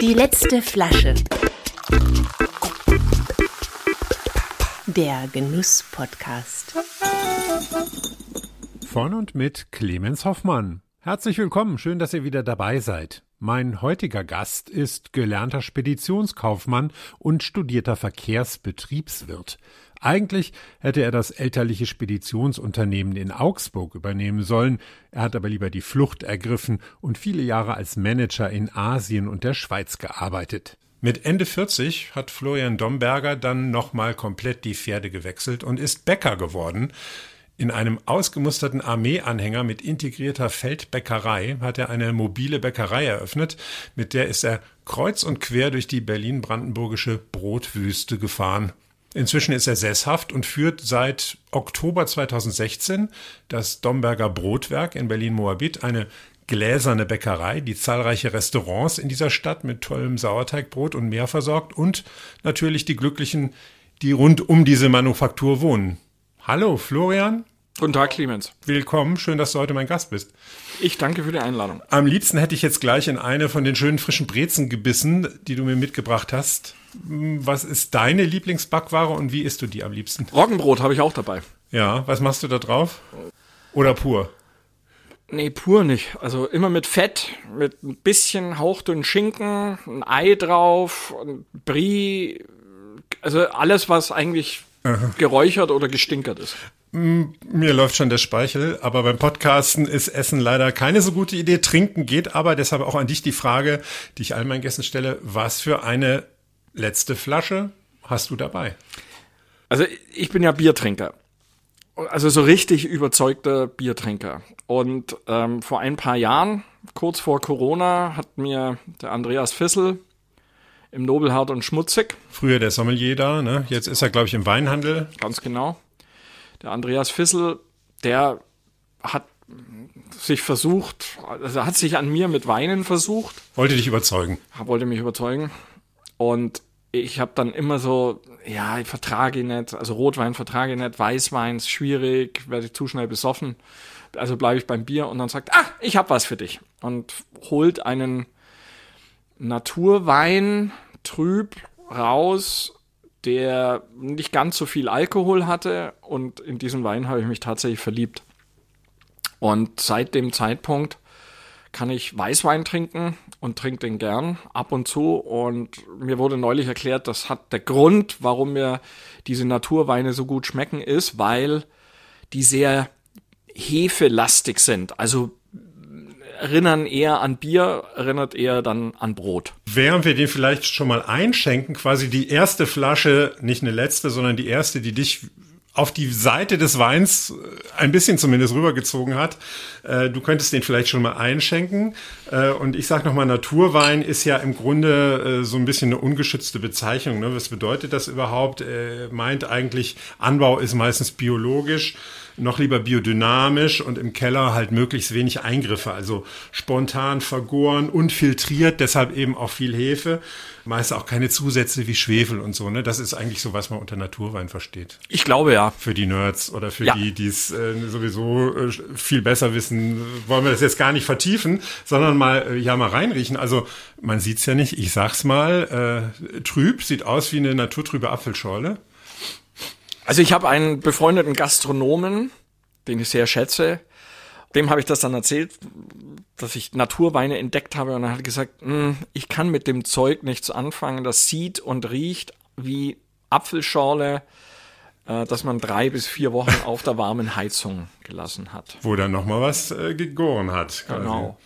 Die letzte Flasche. Der Genuss-Podcast. Von und mit Clemens Hoffmann. Herzlich willkommen, schön, dass ihr wieder dabei seid. Mein heutiger Gast ist gelernter Speditionskaufmann und studierter Verkehrsbetriebswirt. Eigentlich hätte er das elterliche Speditionsunternehmen in Augsburg übernehmen sollen, er hat aber lieber die Flucht ergriffen und viele Jahre als Manager in Asien und der Schweiz gearbeitet. Mit Ende 40 hat Florian Domberger dann nochmal komplett die Pferde gewechselt und ist Bäcker geworden. In einem ausgemusterten Armeeanhänger mit integrierter Feldbäckerei hat er eine mobile Bäckerei eröffnet, mit der ist er kreuz und quer durch die berlin-brandenburgische Brotwüste gefahren. Inzwischen ist er sesshaft und führt seit Oktober 2016 das Domberger Brotwerk in Berlin-Moabit, eine gläserne Bäckerei, die zahlreiche Restaurants in dieser Stadt mit tollem Sauerteigbrot und mehr versorgt und natürlich die Glücklichen, die rund um diese Manufaktur wohnen. Hallo Florian, Guten Tag, Clemens. Willkommen, schön, dass du heute mein Gast bist. Ich danke für die Einladung. Am liebsten hätte ich jetzt gleich in eine von den schönen frischen Brezen gebissen, die du mir mitgebracht hast. Was ist deine Lieblingsbackware und wie isst du die am liebsten? Roggenbrot habe ich auch dabei. Ja, was machst du da drauf? Oder pur? Nee, pur nicht. Also immer mit Fett, mit ein bisschen hauchdünnen Schinken, ein Ei drauf, ein Brie, also alles, was eigentlich Aha. geräuchert oder gestinkert ist. Mir läuft schon der Speichel, aber beim Podcasten ist Essen leider keine so gute Idee. Trinken geht aber, deshalb auch an dich die Frage, die ich all meinen Gästen stelle, was für eine letzte Flasche hast du dabei? Also ich bin ja Biertrinker. Also so richtig überzeugter Biertrinker. Und ähm, vor ein paar Jahren, kurz vor Corona, hat mir der Andreas Fissel im Nobelhart und Schmutzig. Früher der Sommelier da, ne? Jetzt ist er, glaube ich, im Weinhandel. Ganz genau der Andreas Fissel, der hat sich versucht, also hat sich an mir mit Weinen versucht. Wollte dich überzeugen. Wollte mich überzeugen. Und ich habe dann immer so, ja, ich vertrage nicht, also Rotwein vertrage nicht, Weißwein ist schwierig, werde ich zu schnell besoffen. Also bleibe ich beim Bier und dann sagt, ah, ich habe was für dich. Und holt einen Naturwein trüb raus der nicht ganz so viel Alkohol hatte und in diesen Wein habe ich mich tatsächlich verliebt. Und seit dem Zeitpunkt kann ich Weißwein trinken und trinke den gern ab und zu. Und mir wurde neulich erklärt, das hat der Grund, warum mir diese Naturweine so gut schmecken, ist, weil die sehr hefelastig sind. Also erinnern eher an Bier, erinnert eher dann an Brot. Während wir den vielleicht schon mal einschenken, quasi die erste Flasche, nicht eine letzte, sondern die erste, die dich auf die Seite des Weins äh, ein bisschen zumindest rübergezogen hat. Äh, du könntest den vielleicht schon mal einschenken. Äh, und ich sage nochmal, Naturwein ist ja im Grunde so ein bisschen eine ungeschützte Bezeichnung. Ne? Was bedeutet das überhaupt? Meint eigentlich, Anbau ist meistens biologisch noch lieber biodynamisch und im Keller halt möglichst wenig Eingriffe, also spontan vergoren und filtriert, deshalb eben auch viel Hefe, meist auch keine Zusätze wie Schwefel und so, ne? Das ist eigentlich so, was man unter Naturwein versteht. Ich glaube ja. Für die Nerds oder für ja. die, die es äh, sowieso äh, viel besser wissen, wollen wir das jetzt gar nicht vertiefen, sondern mal äh, ja mal reinriechen. Also man sieht's ja nicht, ich sag's mal, äh, trüb, sieht aus wie eine naturtrübe Apfelschorle. Also ich habe einen befreundeten Gastronomen, den ich sehr schätze. Dem habe ich das dann erzählt, dass ich Naturweine entdeckt habe und er hat gesagt, hm, ich kann mit dem Zeug nichts anfangen. Das sieht und riecht wie Apfelschorle, äh, dass man drei bis vier Wochen auf der warmen Heizung gelassen hat. Wo dann noch mal was äh, gegoren hat. Quasi. Genau.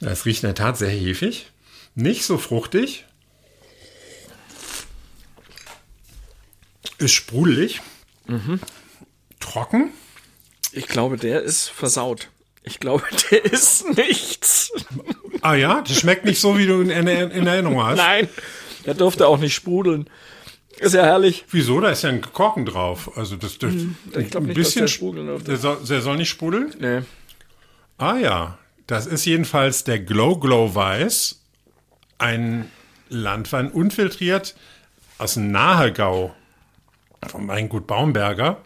Das riecht in der Tat sehr hefig, nicht so fruchtig, Ist sprudelig. Mhm. Trocken. Ich glaube, der ist versaut. Ich glaube, der ist nichts. Ah ja? Das schmeckt nicht so, wie du in, in, in Erinnerung hast. Nein, der durfte auch nicht sprudeln. Ist ja herrlich. Wieso? Da ist ja ein Korken drauf. Also das, das hm, ich glaube nicht, bisschen, der sprudeln. Der soll, der soll nicht sprudeln? Nee. Ah ja. Das ist jedenfalls der Glow Glow Weiß. Ein Landwein unfiltriert aus dem Nahegau vom Weingut Baumberger.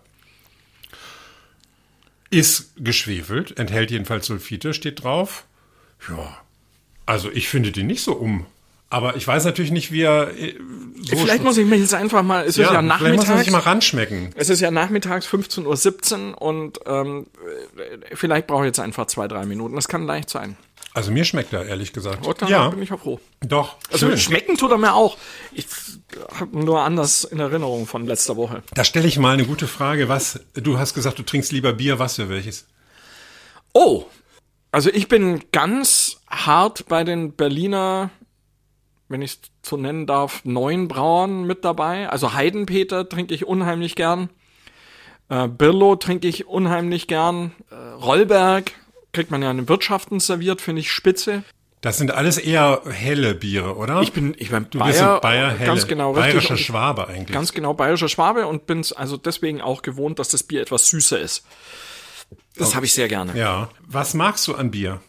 Ist geschwefelt, enthält jedenfalls Sulfite, steht drauf. Ja, also ich finde die nicht so um. Aber ich weiß natürlich nicht, wie er äh, so Vielleicht muss ich mir jetzt einfach mal, es ist ja, ja vielleicht muss nachmittags. sich mal ranschmecken. Es ist ja nachmittags 15.17 Uhr und ähm, äh, vielleicht brauche ich jetzt einfach zwei, drei Minuten. Das kann leicht sein. Also mir schmeckt er, ehrlich gesagt. Und dann ja, bin ich auch froh. doch. Also schön. schmecken tut er mir auch. Ich habe nur anders in Erinnerung von letzter Woche. Da stelle ich mal eine gute Frage. Was, du hast gesagt, du trinkst lieber Bier, was für welches? Oh, also ich bin ganz hart bei den Berliner, wenn ich es so nennen darf, neuen Brauern mit dabei. Also Heidenpeter trinke ich unheimlich gern. Äh, Birlo trinke ich unheimlich gern. Äh, Rollberg kriegt man ja in den Wirtschaften serviert, finde ich spitze. Das sind alles eher helle Biere, oder? Ich bin, ich bin du bist Bayer, ein Bayer helle. ganz genau richtig. Bayerischer Und- Schwabe eigentlich. Ganz genau bayerischer Schwabe und bin's also deswegen auch gewohnt, dass das Bier etwas süßer ist. Das habe ich sehr gerne. ja. Was magst du an Bier?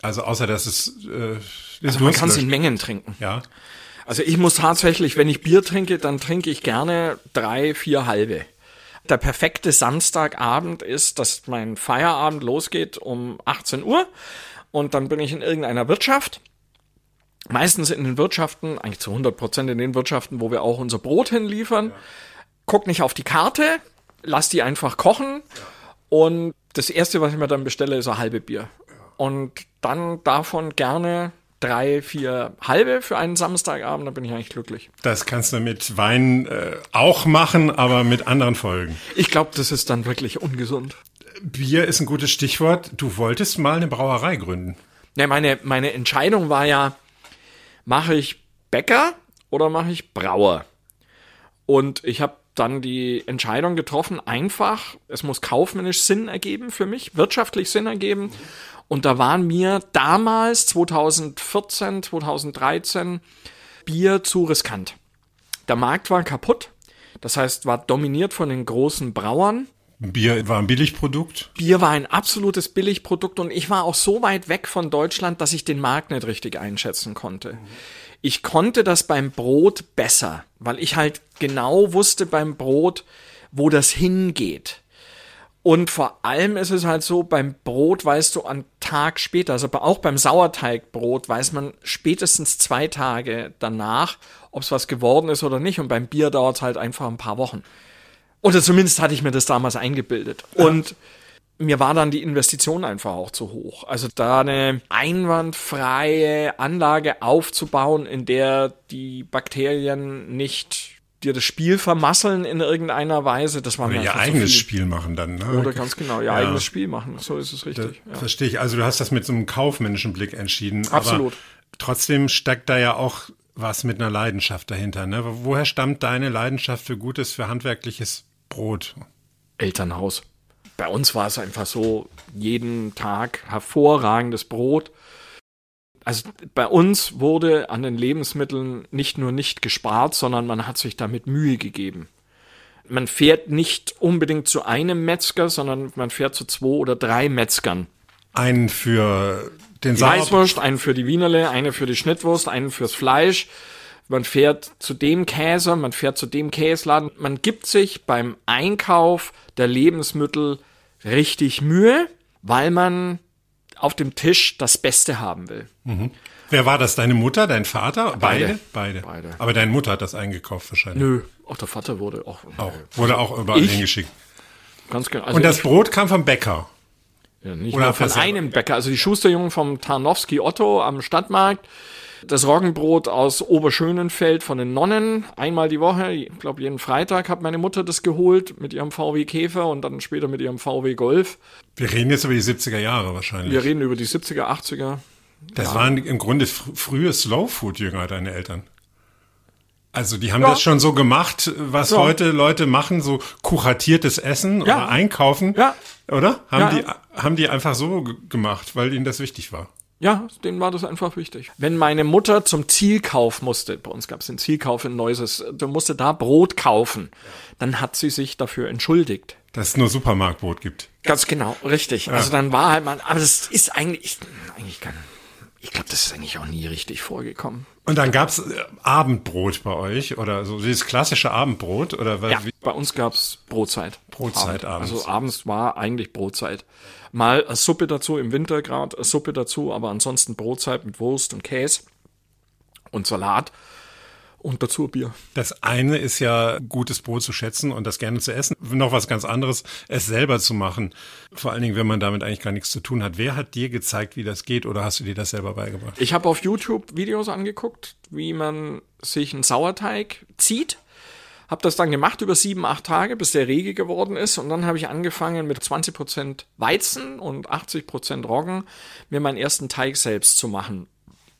Also außer dass es äh, Also man kann es in. Mengen trinken. Ja. Also ich muss tatsächlich, wenn ich Bier trinke, dann trinke ich gerne drei, vier halbe. Der perfekte Samstagabend ist, dass mein Feierabend losgeht um 18 Uhr und dann bin ich in irgendeiner Wirtschaft. Meistens in den Wirtschaften, eigentlich zu 100 Prozent in den Wirtschaften, wo wir auch unser Brot hinliefern. Guck nicht auf die Karte, lass die einfach kochen und das erste, was ich mir dann bestelle, ist ein halbe Bier. Und dann davon gerne drei, vier halbe für einen Samstagabend, dann bin ich eigentlich glücklich. Das kannst du mit Wein äh, auch machen, aber mit anderen Folgen. Ich glaube, das ist dann wirklich ungesund. Bier ist ein gutes Stichwort. Du wolltest mal eine Brauerei gründen. Ne, meine, meine Entscheidung war ja, mache ich Bäcker oder mache ich Brauer? Und ich habe dann die Entscheidung getroffen, einfach, es muss kaufmännisch Sinn ergeben für mich, wirtschaftlich Sinn ergeben. Und da waren mir damals, 2014, 2013, Bier zu riskant. Der Markt war kaputt. Das heißt, war dominiert von den großen Brauern. Bier war ein Billigprodukt. Bier war ein absolutes Billigprodukt und ich war auch so weit weg von Deutschland, dass ich den Markt nicht richtig einschätzen konnte. Ich konnte das beim Brot besser, weil ich halt genau wusste beim Brot, wo das hingeht. Und vor allem ist es halt so, beim Brot weißt du einen Tag später, also auch beim Sauerteigbrot weiß man spätestens zwei Tage danach, ob es was geworden ist oder nicht. Und beim Bier dauert es halt einfach ein paar Wochen. Oder zumindest hatte ich mir das damals eingebildet. Und mir war dann die Investition einfach auch zu hoch. Also da eine einwandfreie Anlage aufzubauen, in der die Bakterien nicht dir das Spiel vermasseln in irgendeiner Weise, das war mir Ihr eigenes viel. Spiel machen dann. Ne? Oder ganz genau, ihr eigenes Spiel machen. So ist es richtig. Ja. Verstehe ich. Also du hast das mit so einem kaufmännischen Blick entschieden. Absolut. Trotzdem steckt da ja auch was mit einer Leidenschaft dahinter. Ne? Woher stammt deine Leidenschaft für gutes, für handwerkliches Brot? Elternhaus. Bei uns war es einfach so, jeden Tag hervorragendes Brot. Also bei uns wurde an den Lebensmitteln nicht nur nicht gespart, sondern man hat sich damit Mühe gegeben. Man fährt nicht unbedingt zu einem Metzger, sondern man fährt zu zwei oder drei Metzgern. Einen für den Die. Weißwurst, einen für die Wienerle, eine für die Schnittwurst, einen fürs Fleisch. Man fährt zu dem Käse, man fährt zu dem Käsladen. Man gibt sich beim Einkauf der Lebensmittel richtig Mühe, weil man auf dem Tisch das Beste haben will. Wer war das? Deine Mutter, dein Vater? Beide. Beide. Beide. Aber deine Mutter hat das eingekauft wahrscheinlich. Nö, auch der Vater wurde auch, Auch. Wurde auch überall Ich? hingeschickt. ganz genau. Also Und das ich- Brot kam vom Bäcker. Ja, nicht Oder nur von einem Bäcker. Also die Schusterjungen vom Tarnowski Otto am Stadtmarkt. Das Roggenbrot aus Oberschönenfeld von den Nonnen. Einmal die Woche, ich glaube jeden Freitag hat meine Mutter das geholt mit ihrem VW Käfer und dann später mit ihrem VW Golf. Wir reden jetzt über die 70er Jahre wahrscheinlich. Wir reden über die 70er, 80er. Das waren im Grunde fr frühe Slowfood-Jünger, deine Eltern. Also die haben Ja. das schon so gemacht, was Ja. heute Leute machen, so kuratiertes Essen Ja. oder einkaufen. Ja. Oder? Haben, Ja. die, haben die einfach so gemacht, weil ihnen das wichtig war. Ja, denen war das einfach wichtig. Wenn meine Mutter zum Zielkauf musste, bei uns gab es den Zielkauf in Neuses, du musste da Brot kaufen, dann hat sie sich dafür entschuldigt. Dass es nur Supermarktbrot gibt. Ganz genau, richtig. Also dann war halt mal, aber das ist eigentlich, eigentlich kann, ich glaube, das ist eigentlich auch nie richtig vorgekommen. Und dann gab's äh, Abendbrot bei euch oder so dieses klassische Abendbrot oder was? Ja, bei uns gab's Brotzeit. Brotzeit abends. Also abends war eigentlich Brotzeit. Mal eine Suppe dazu, im Winter gerade Suppe dazu, aber ansonsten Brotzeit mit Wurst und Käse und Salat und dazu Bier. Das eine ist ja gutes Brot zu schätzen und das gerne zu essen. Noch was ganz anderes, es selber zu machen. Vor allen Dingen, wenn man damit eigentlich gar nichts zu tun hat. Wer hat dir gezeigt, wie das geht oder hast du dir das selber beigebracht? Ich habe auf YouTube Videos angeguckt, wie man sich einen Sauerteig zieht. Habe das dann gemacht über sieben, acht Tage, bis der rege geworden ist. Und dann habe ich angefangen mit 20% Weizen und 80% Roggen, mir meinen ersten Teig selbst zu machen.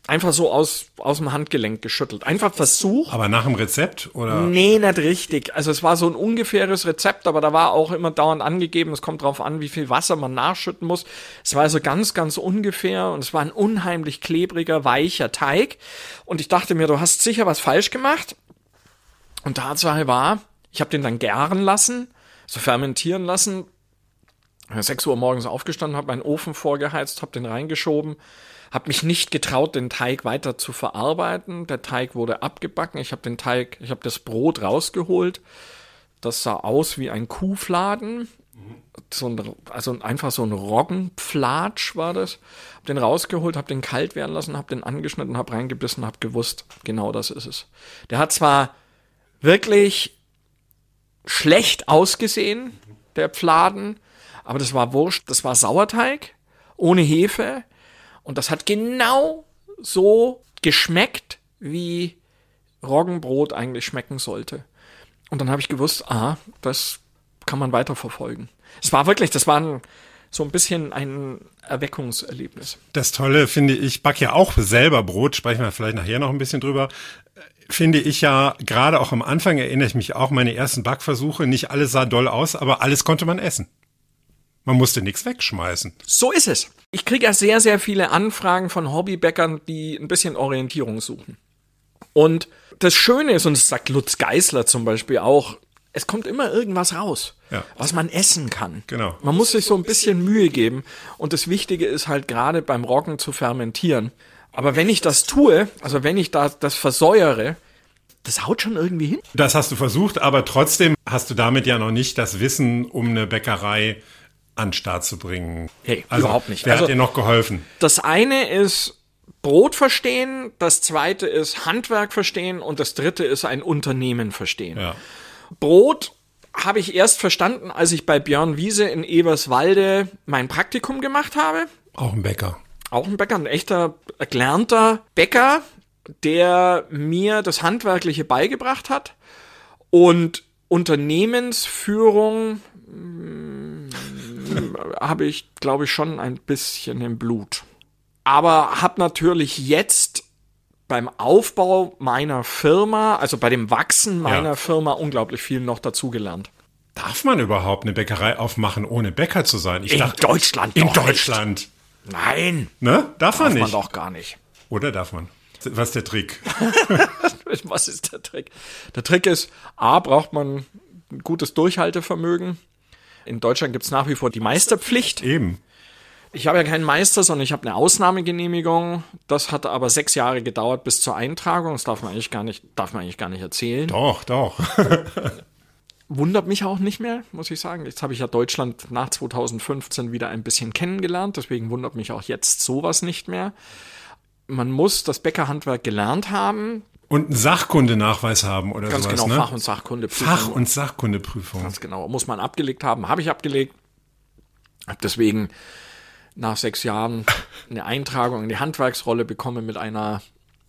Einfach so aus, aus dem Handgelenk geschüttelt. Einfach Versuch. Aber nach dem Rezept oder? Nee, nicht richtig. Also es war so ein ungefähres Rezept, aber da war auch immer dauernd angegeben, es kommt drauf an, wie viel Wasser man nachschütten muss. Es war also ganz, ganz ungefähr und es war ein unheimlich klebriger, weicher Teig. Und ich dachte mir, du hast sicher was falsch gemacht. Und Tatsache war, ich habe den dann gären lassen, so fermentieren lassen. Ich bin 6 Uhr morgens aufgestanden, habe meinen Ofen vorgeheizt, habe den reingeschoben, habe mich nicht getraut, den Teig weiter zu verarbeiten. Der Teig wurde abgebacken. Ich habe den Teig, ich habe das Brot rausgeholt. Das sah aus wie ein Kuhfladen. So ein, also einfach so ein Roggenpflatsch war das. Hab den rausgeholt, hab den kalt werden lassen, hab den angeschnitten, hab reingebissen, hab gewusst, genau das ist es. Der hat zwar wirklich schlecht ausgesehen, der Pfladen, aber das war wurscht, das war Sauerteig ohne Hefe und das hat genau so geschmeckt, wie Roggenbrot eigentlich schmecken sollte. Und dann habe ich gewusst, ah, das kann man weiterverfolgen. Es war wirklich, das war ein, so ein bisschen ein Erweckungserlebnis. Das Tolle finde ich, back ja auch selber Brot, sprechen wir vielleicht nachher noch ein bisschen drüber. Finde ich ja, gerade auch am Anfang erinnere ich mich auch meine ersten Backversuche, nicht alles sah doll aus, aber alles konnte man essen. Man musste nichts wegschmeißen. So ist es. Ich kriege ja sehr, sehr viele Anfragen von Hobbybäckern, die ein bisschen Orientierung suchen. Und das Schöne ist, und das sagt Lutz Geißler zum Beispiel auch, es kommt immer irgendwas raus, Ja. was man essen kann. Genau. Man muss sich so ein bisschen Mühe geben. Und das Wichtige ist halt gerade beim Roggen zu fermentieren. Aber wenn ich das tue, also wenn ich da das versäuere, das haut schon irgendwie hin. Das hast du versucht, aber trotzdem hast du damit ja noch nicht das Wissen, um eine Bäckerei an den Start zu bringen. Hey, also, überhaupt nicht. Wer Also- hat dir noch geholfen? Das eine ist Brot verstehen, das zweite ist Handwerk verstehen und das dritte ist ein Unternehmen verstehen. Ja. Brot habe ich erst verstanden, als ich bei Björn Wiese in Eberswalde mein Praktikum gemacht habe. Auch ein Bäcker. Auch ein Bäcker, ein echter gelernter Bäcker, der mir das Handwerkliche beigebracht hat. Und Unternehmensführung mm, habe ich, glaube ich, schon ein bisschen im Blut. Aber habe natürlich jetzt beim Aufbau meiner Firma, also bei dem Wachsen meiner Ja. Firma, unglaublich viel noch dazugelernt. Darf man überhaupt eine Bäckerei aufmachen, ohne Bäcker zu sein? Ich In dachte, Deutschland In doch nicht. Deutschland. Nein, Ne? Darf, man darf nicht. man doch gar nicht. Oder darf man? Was ist der Trick? Was ist der Trick? Der Trick ist, A, braucht man ein gutes Durchhaltevermögen. In Deutschland gibt es nach wie vor die Meisterpflicht. Eben. Ich habe ja keinen Meister, sondern ich habe eine Ausnahmegenehmigung. Das hat aber sechs Jahre gedauert bis zur Eintragung. Das darf man eigentlich gar nicht, darf man eigentlich gar nicht erzählen. Doch, doch. Wundert mich auch nicht mehr, muss ich sagen. Jetzt habe ich ja Deutschland nach 2015 wieder ein bisschen kennengelernt. Deswegen wundert mich auch jetzt sowas nicht mehr. Man muss das Bäckerhandwerk gelernt haben. Und einen Sachkundenachweis haben oder Ganz sowas, genau, ne? Fach- und Sachkunde. Fach- und Sachkundeprüfung. Ganz genau. Muss man abgelegt haben. Habe ich abgelegt. Habe deswegen nach sechs Jahren eine Eintragung in die Handwerksrolle bekommen mit einer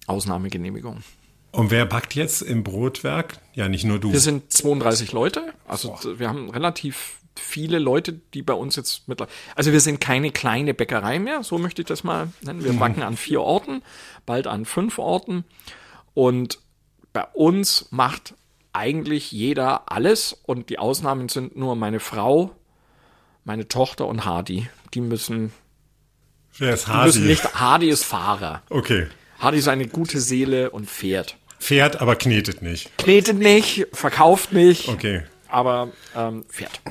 Ausnahmegenehmigung. Und wer backt jetzt im Brotwerk? Ja, nicht nur du. Wir sind 32 Leute. Also wir haben relativ viele Leute, die bei uns jetzt mittlerweile. Also wir sind keine kleine Bäckerei mehr, so möchte ich das mal nennen. Wir backen an vier Orten, bald an fünf Orten. Und bei uns macht eigentlich jeder alles. Und die Ausnahmen sind nur meine Frau, meine Tochter und Hardy. Die müssen, Wer ist die müssen nicht. Hardy ist Fahrer. Okay. Hardy ist eine gute Seele und fährt. Fährt, aber knetet nicht. Knetet nicht, verkauft nicht. Okay. aber ähm, fährt.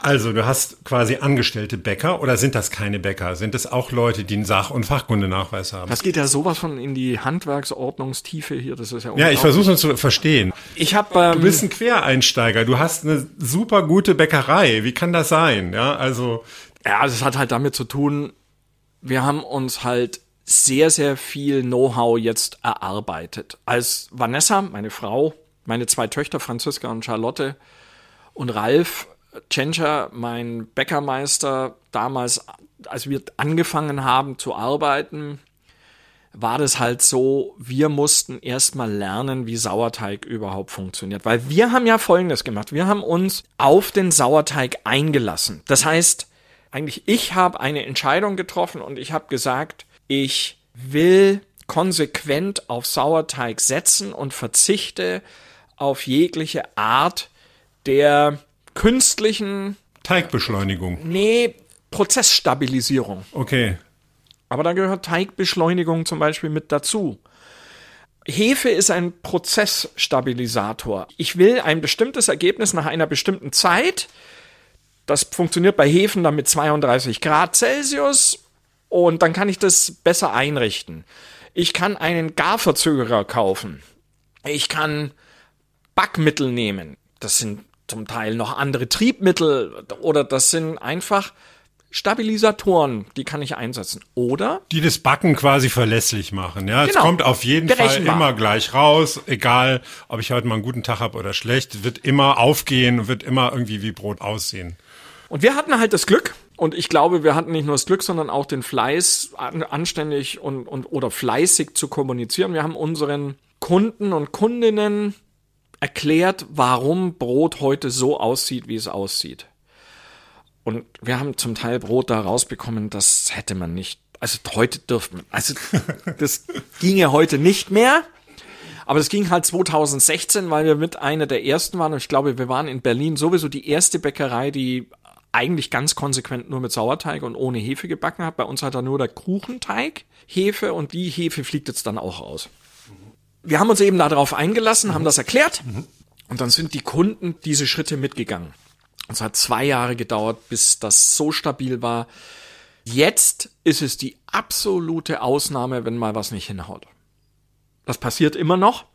Also, du hast quasi angestellte Bäcker oder sind das keine Bäcker? Sind es auch Leute, die einen Sach- und Fachkundenachweis haben? Das geht ja sowas von in die Handwerksordnungstiefe hier. Das ist ja Ja, ich versuche es zu verstehen. Ich habe ähm, Du bist ein Quereinsteiger. Du hast eine super gute Bäckerei. Wie kann das sein? Ja, also Ja, es hat halt damit zu tun, wir haben uns halt sehr, sehr viel Know-how jetzt erarbeitet. Als Vanessa, meine Frau, meine zwei Töchter, Franziska und Charlotte, und Ralf Tschentscher, mein Bäckermeister, damals, als wir angefangen haben zu arbeiten, war das halt so, wir mussten erstmal lernen, wie Sauerteig überhaupt funktioniert. Weil wir haben ja Folgendes gemacht. Wir haben uns auf den Sauerteig eingelassen. Das heißt, eigentlich ich habe eine Entscheidung getroffen und ich habe gesagt, ich will konsequent auf Sauerteig setzen und verzichte auf jegliche Art der künstlichen, Teigbeschleunigung. nee, Prozessstabilisierung. Okay. Aber da gehört Teigbeschleunigung zum Beispiel mit dazu. Hefe ist ein Prozessstabilisator. Ich will ein bestimmtes Ergebnis nach einer bestimmten Zeit. Das funktioniert bei Hefen dann mit 32 Grad Celsius und dann kann ich das besser einrichten. Ich kann einen Garverzögerer kaufen. Ich kann Backmittel nehmen. Das sind zum Teil noch andere Triebmittel oder das sind einfach Stabilisatoren, die kann ich einsetzen. Oder Die das Backen quasi verlässlich machen. Ja, es Genau. kommt auf jeden Fall immer gleich raus, egal ob ich heute mal einen guten Tag habe oder schlecht, wird immer aufgehen, wird immer irgendwie wie Brot aussehen. Und wir hatten halt das Glück, und ich glaube, wir hatten nicht nur das Glück, sondern auch den Fleiß, an, anständig und, und oder fleißig zu kommunizieren. Wir haben unseren Kunden und Kundinnen erklärt, warum Brot heute so aussieht, wie es aussieht. Und wir haben zum Teil Brot da rausbekommen, das hätte man nicht. Also heute dürfte man. Also das ginge heute nicht mehr. Aber das ging halt 2016, weil wir mit einer der ersten waren. Und ich glaube, wir waren in Berlin sowieso die erste Bäckerei, die eigentlich ganz konsequent nur mit Sauerteig und ohne Hefe gebacken hat. Bei uns hat er nur der Kuchenteig Hefe und die Hefe fliegt jetzt dann auch raus. Wir haben uns eben darauf eingelassen, haben das erklärt und dann sind die Kunden diese Schritte mitgegangen. Es hat zwei Jahre gedauert, bis das so stabil war. Jetzt ist es die absolute Ausnahme, wenn mal was nicht hinhaut. Das passiert immer noch,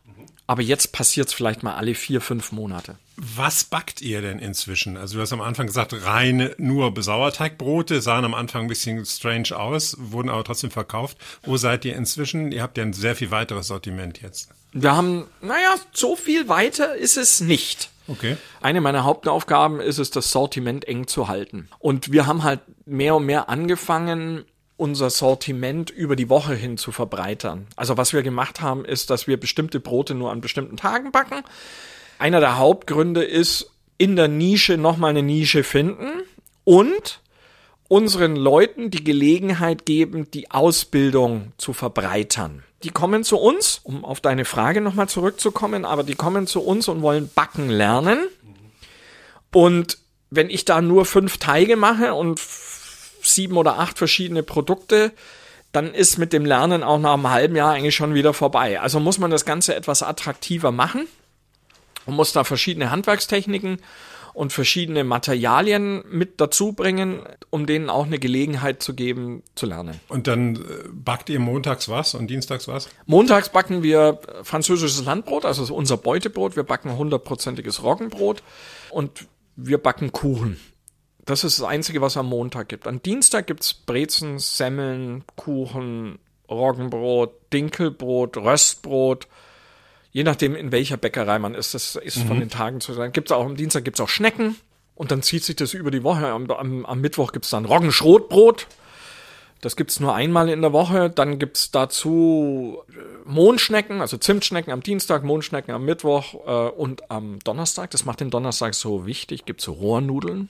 aber jetzt passiert es vielleicht mal alle vier, fünf Monate. Was backt ihr denn inzwischen? Also du hast am Anfang gesagt, reine nur Sauerteigbrote, sahen am Anfang ein bisschen strange aus, wurden aber trotzdem verkauft. Wo seid ihr inzwischen? Ihr habt ja ein sehr viel weiteres Sortiment jetzt. Wir haben, naja, so viel weiter ist es nicht. Okay. Eine meiner Hauptaufgaben ist es, das Sortiment eng zu halten. Und wir haben halt mehr und mehr angefangen, unser Sortiment über die Woche hin zu verbreitern. Also was wir gemacht haben, ist, dass wir bestimmte Brote nur an bestimmten Tagen backen. Einer der Hauptgründe ist, in der Nische nochmal eine Nische finden und unseren Leuten die Gelegenheit geben, die Ausbildung zu verbreitern. Die kommen zu uns, um auf deine Frage nochmal zurückzukommen, aber die kommen zu uns und wollen backen lernen. Und wenn ich da nur fünf Teige mache und sieben oder acht verschiedene Produkte, dann ist mit dem Lernen auch nach einem halben Jahr eigentlich schon wieder vorbei. Also muss man das Ganze etwas attraktiver machen und muss da verschiedene Handwerkstechniken und verschiedene Materialien mit dazu bringen, um denen auch eine Gelegenheit zu geben, zu lernen. Und dann äh, backt ihr montags was und dienstags was? Montags backen wir französisches Landbrot, also unser Beutebrot. Wir backen hundertprozentiges Roggenbrot und wir backen Kuchen. Das ist das Einzige, was am Montag gibt. Am Dienstag gibt's Brezen, Semmeln, Kuchen, Roggenbrot, Dinkelbrot, Röstbrot. Je nachdem, in welcher Bäckerei man ist, das ist von den Tagen zu sein. Gibt's auch am Dienstag gibt's auch Schnecken und dann zieht sich das über die Woche. Am, am, am Mittwoch gibt's dann Roggenschrotbrot. Das gibt's nur einmal in der Woche. Dann gibt's dazu äh, Mondschnecken, also Zimtschnecken am Dienstag, Mondschnecken am Mittwoch äh, und am Donnerstag. Das macht den Donnerstag so wichtig. Gibt's so Rohrnudeln.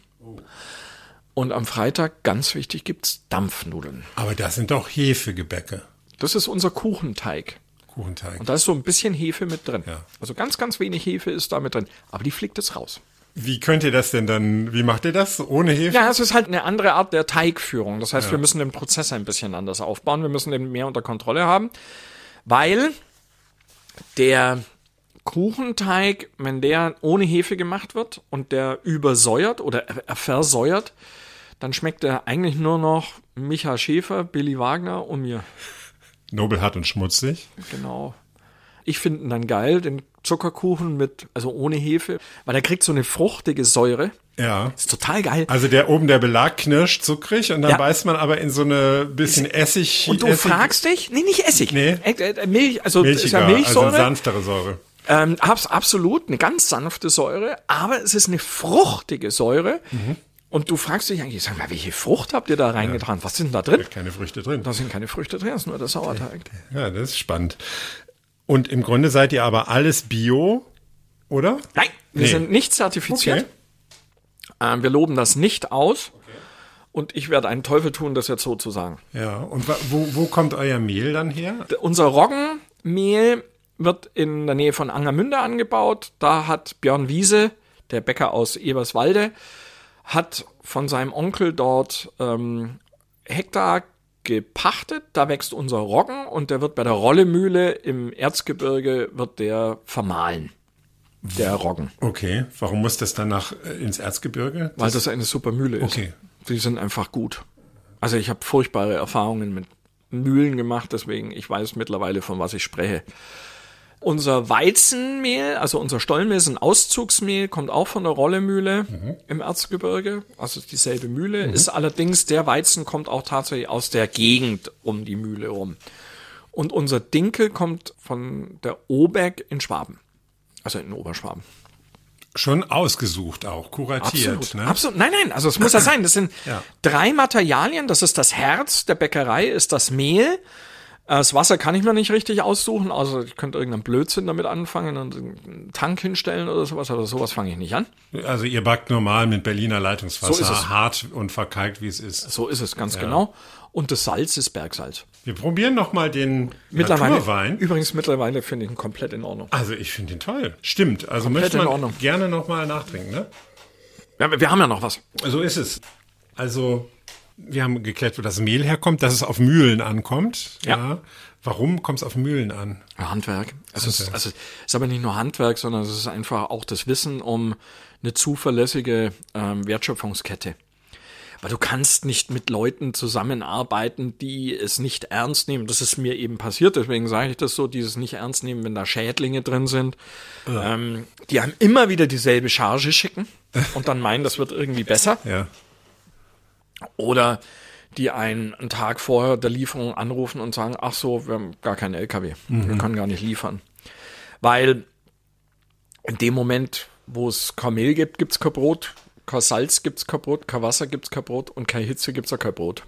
Und am Freitag, ganz wichtig, gibt's Dampfnudeln. Aber das sind doch Hefegebäcke. Das ist unser Kuchenteig. Kuchenteig. Und da ist so ein bisschen Hefe mit drin. Ja. Also ganz, ganz wenig Hefe ist da mit drin. Aber die fliegt jetzt raus. Wie könnt ihr das denn dann, wie macht ihr das? Ohne Hefe? Ja, es ist halt eine andere Art der Teigführung. Das heißt, wir müssen den Prozess ein bisschen anders aufbauen. Wir müssen den mehr unter Kontrolle haben, weil der Kuchenteig, wenn der ohne Hefe gemacht wird und der übersäuert oder er versäuert, dann schmeckt er eigentlich nur noch Micha Schäfer, Billy Wagner und mir. Nobelhart und schmutzig. Genau. Ich finde ihn dann geil, den Zuckerkuchen mit, also ohne Hefe, weil er kriegt so eine fruchtige Säure. Ja. Ist total geil. Also der oben der Belag knirscht zuckrig und dann Ja. beißt man aber in so eine bisschen Essig. Und du Essig, fragst dich, nee, nicht Essig. Nee. Äh, äh, Milch, also ist milchiger, ja also Milchsäure. eine sanftere Säure. Ähm, hab's absolut, eine ganz sanfte Säure, aber es ist eine fruchtige Säure. Mhm. Und du fragst dich eigentlich, sag mal, welche Frucht habt ihr da reingetan? Was sind da drin? Keine Früchte drin. Da sind keine Früchte drin, das ist nur der Sauerteig. Ja, das ist spannend. Und im Grunde seid ihr aber alles Bio, oder? Nein, wir Nee. sind nicht zertifiziert. Okay. Ähm, wir loben das nicht aus. Und ich werde einen Teufel tun, das jetzt so zu sagen. Ja, und wo, wo kommt euer Mehl dann her? Unser Roggenmehl wird in der Nähe von Angermünde angebaut. Da hat Björn Wiese, der Bäcker aus Eberswalde, hat von seinem Onkel dort ähm, Hektar gepachtet. Da wächst unser Roggen und der wird bei der Rollemühle im Erzgebirge wird der vermahlen. Der Roggen. Okay, warum muss das dann nach äh, ins Erzgebirge? Weil das eine super Mühle ist. Okay. Die sind einfach gut. Also ich habe furchtbare Erfahrungen mit Mühlen gemacht, deswegen ich weiß mittlerweile, von was ich spreche. Unser Weizenmehl, also unser Stollenmehl ist ein Auszugsmehl, kommt auch von der Rollemühle im Erzgebirge, also dieselbe Mühle, ist allerdings, der Weizen kommt auch tatsächlich aus der Gegend um die Mühle rum. Und unser Dinkel kommt von der Oberg in Schwaben, also in Oberschwaben. Schon ausgesucht auch, kuratiert. Absolut. Ne? Absolut. Nein, nein, also es muss ja sein. Das sind Ja. drei Materialien. Das ist das Herz der Bäckerei, ist das Mehl. Äh, Das Wasser kann ich mir nicht richtig aussuchen. Also ich könnte irgendeinen Blödsinn damit anfangen und einen Tank hinstellen oder sowas. Aber sowas fange ich nicht an. Also ihr backt normal mit Berliner Leitungswasser, So ist es. hart und verkalkt, wie es ist. So ist es ganz genau. Und das Salz ist Bergsalz. Wir probieren noch mal den Mittlerweile, Naturwein. übrigens mittlerweile finde ich ihn komplett in Ordnung. Also ich finde ihn toll. Stimmt. Also Komplett möchte man gerne noch mal nachtrinken, ne? Ja, wir haben ja noch was. So ist es. Also wir haben geklärt, wo das Mehl herkommt, dass es auf Mühlen ankommt. Ja. Warum kommt es auf Mühlen an? Ja, Handwerk. Es ist, also, es ist aber nicht nur Handwerk, sondern es ist einfach auch das Wissen um eine zuverlässige ähm, Wertschöpfungskette. Weil du kannst nicht mit Leuten zusammenarbeiten, die es nicht ernst nehmen. Das ist mir eben passiert, deswegen sage ich das so, dieses nicht ernst nehmen, wenn da Schädlinge drin sind. Ähm, die haben immer wieder dieselbe Charge schicken und dann meinen, das wird irgendwie besser. Ja. Oder die einen, einen Tag vorher der Lieferung anrufen und sagen, ach so, wir haben gar keinen LKW, wir können gar nicht liefern. Weil in dem Moment, wo es kein Mehl gibt, gibt es kein Brot, kein Salz gibt es kein Brot, kein Wasser gibt es kein Brot und keine Hitze gibt es auch kein Brot.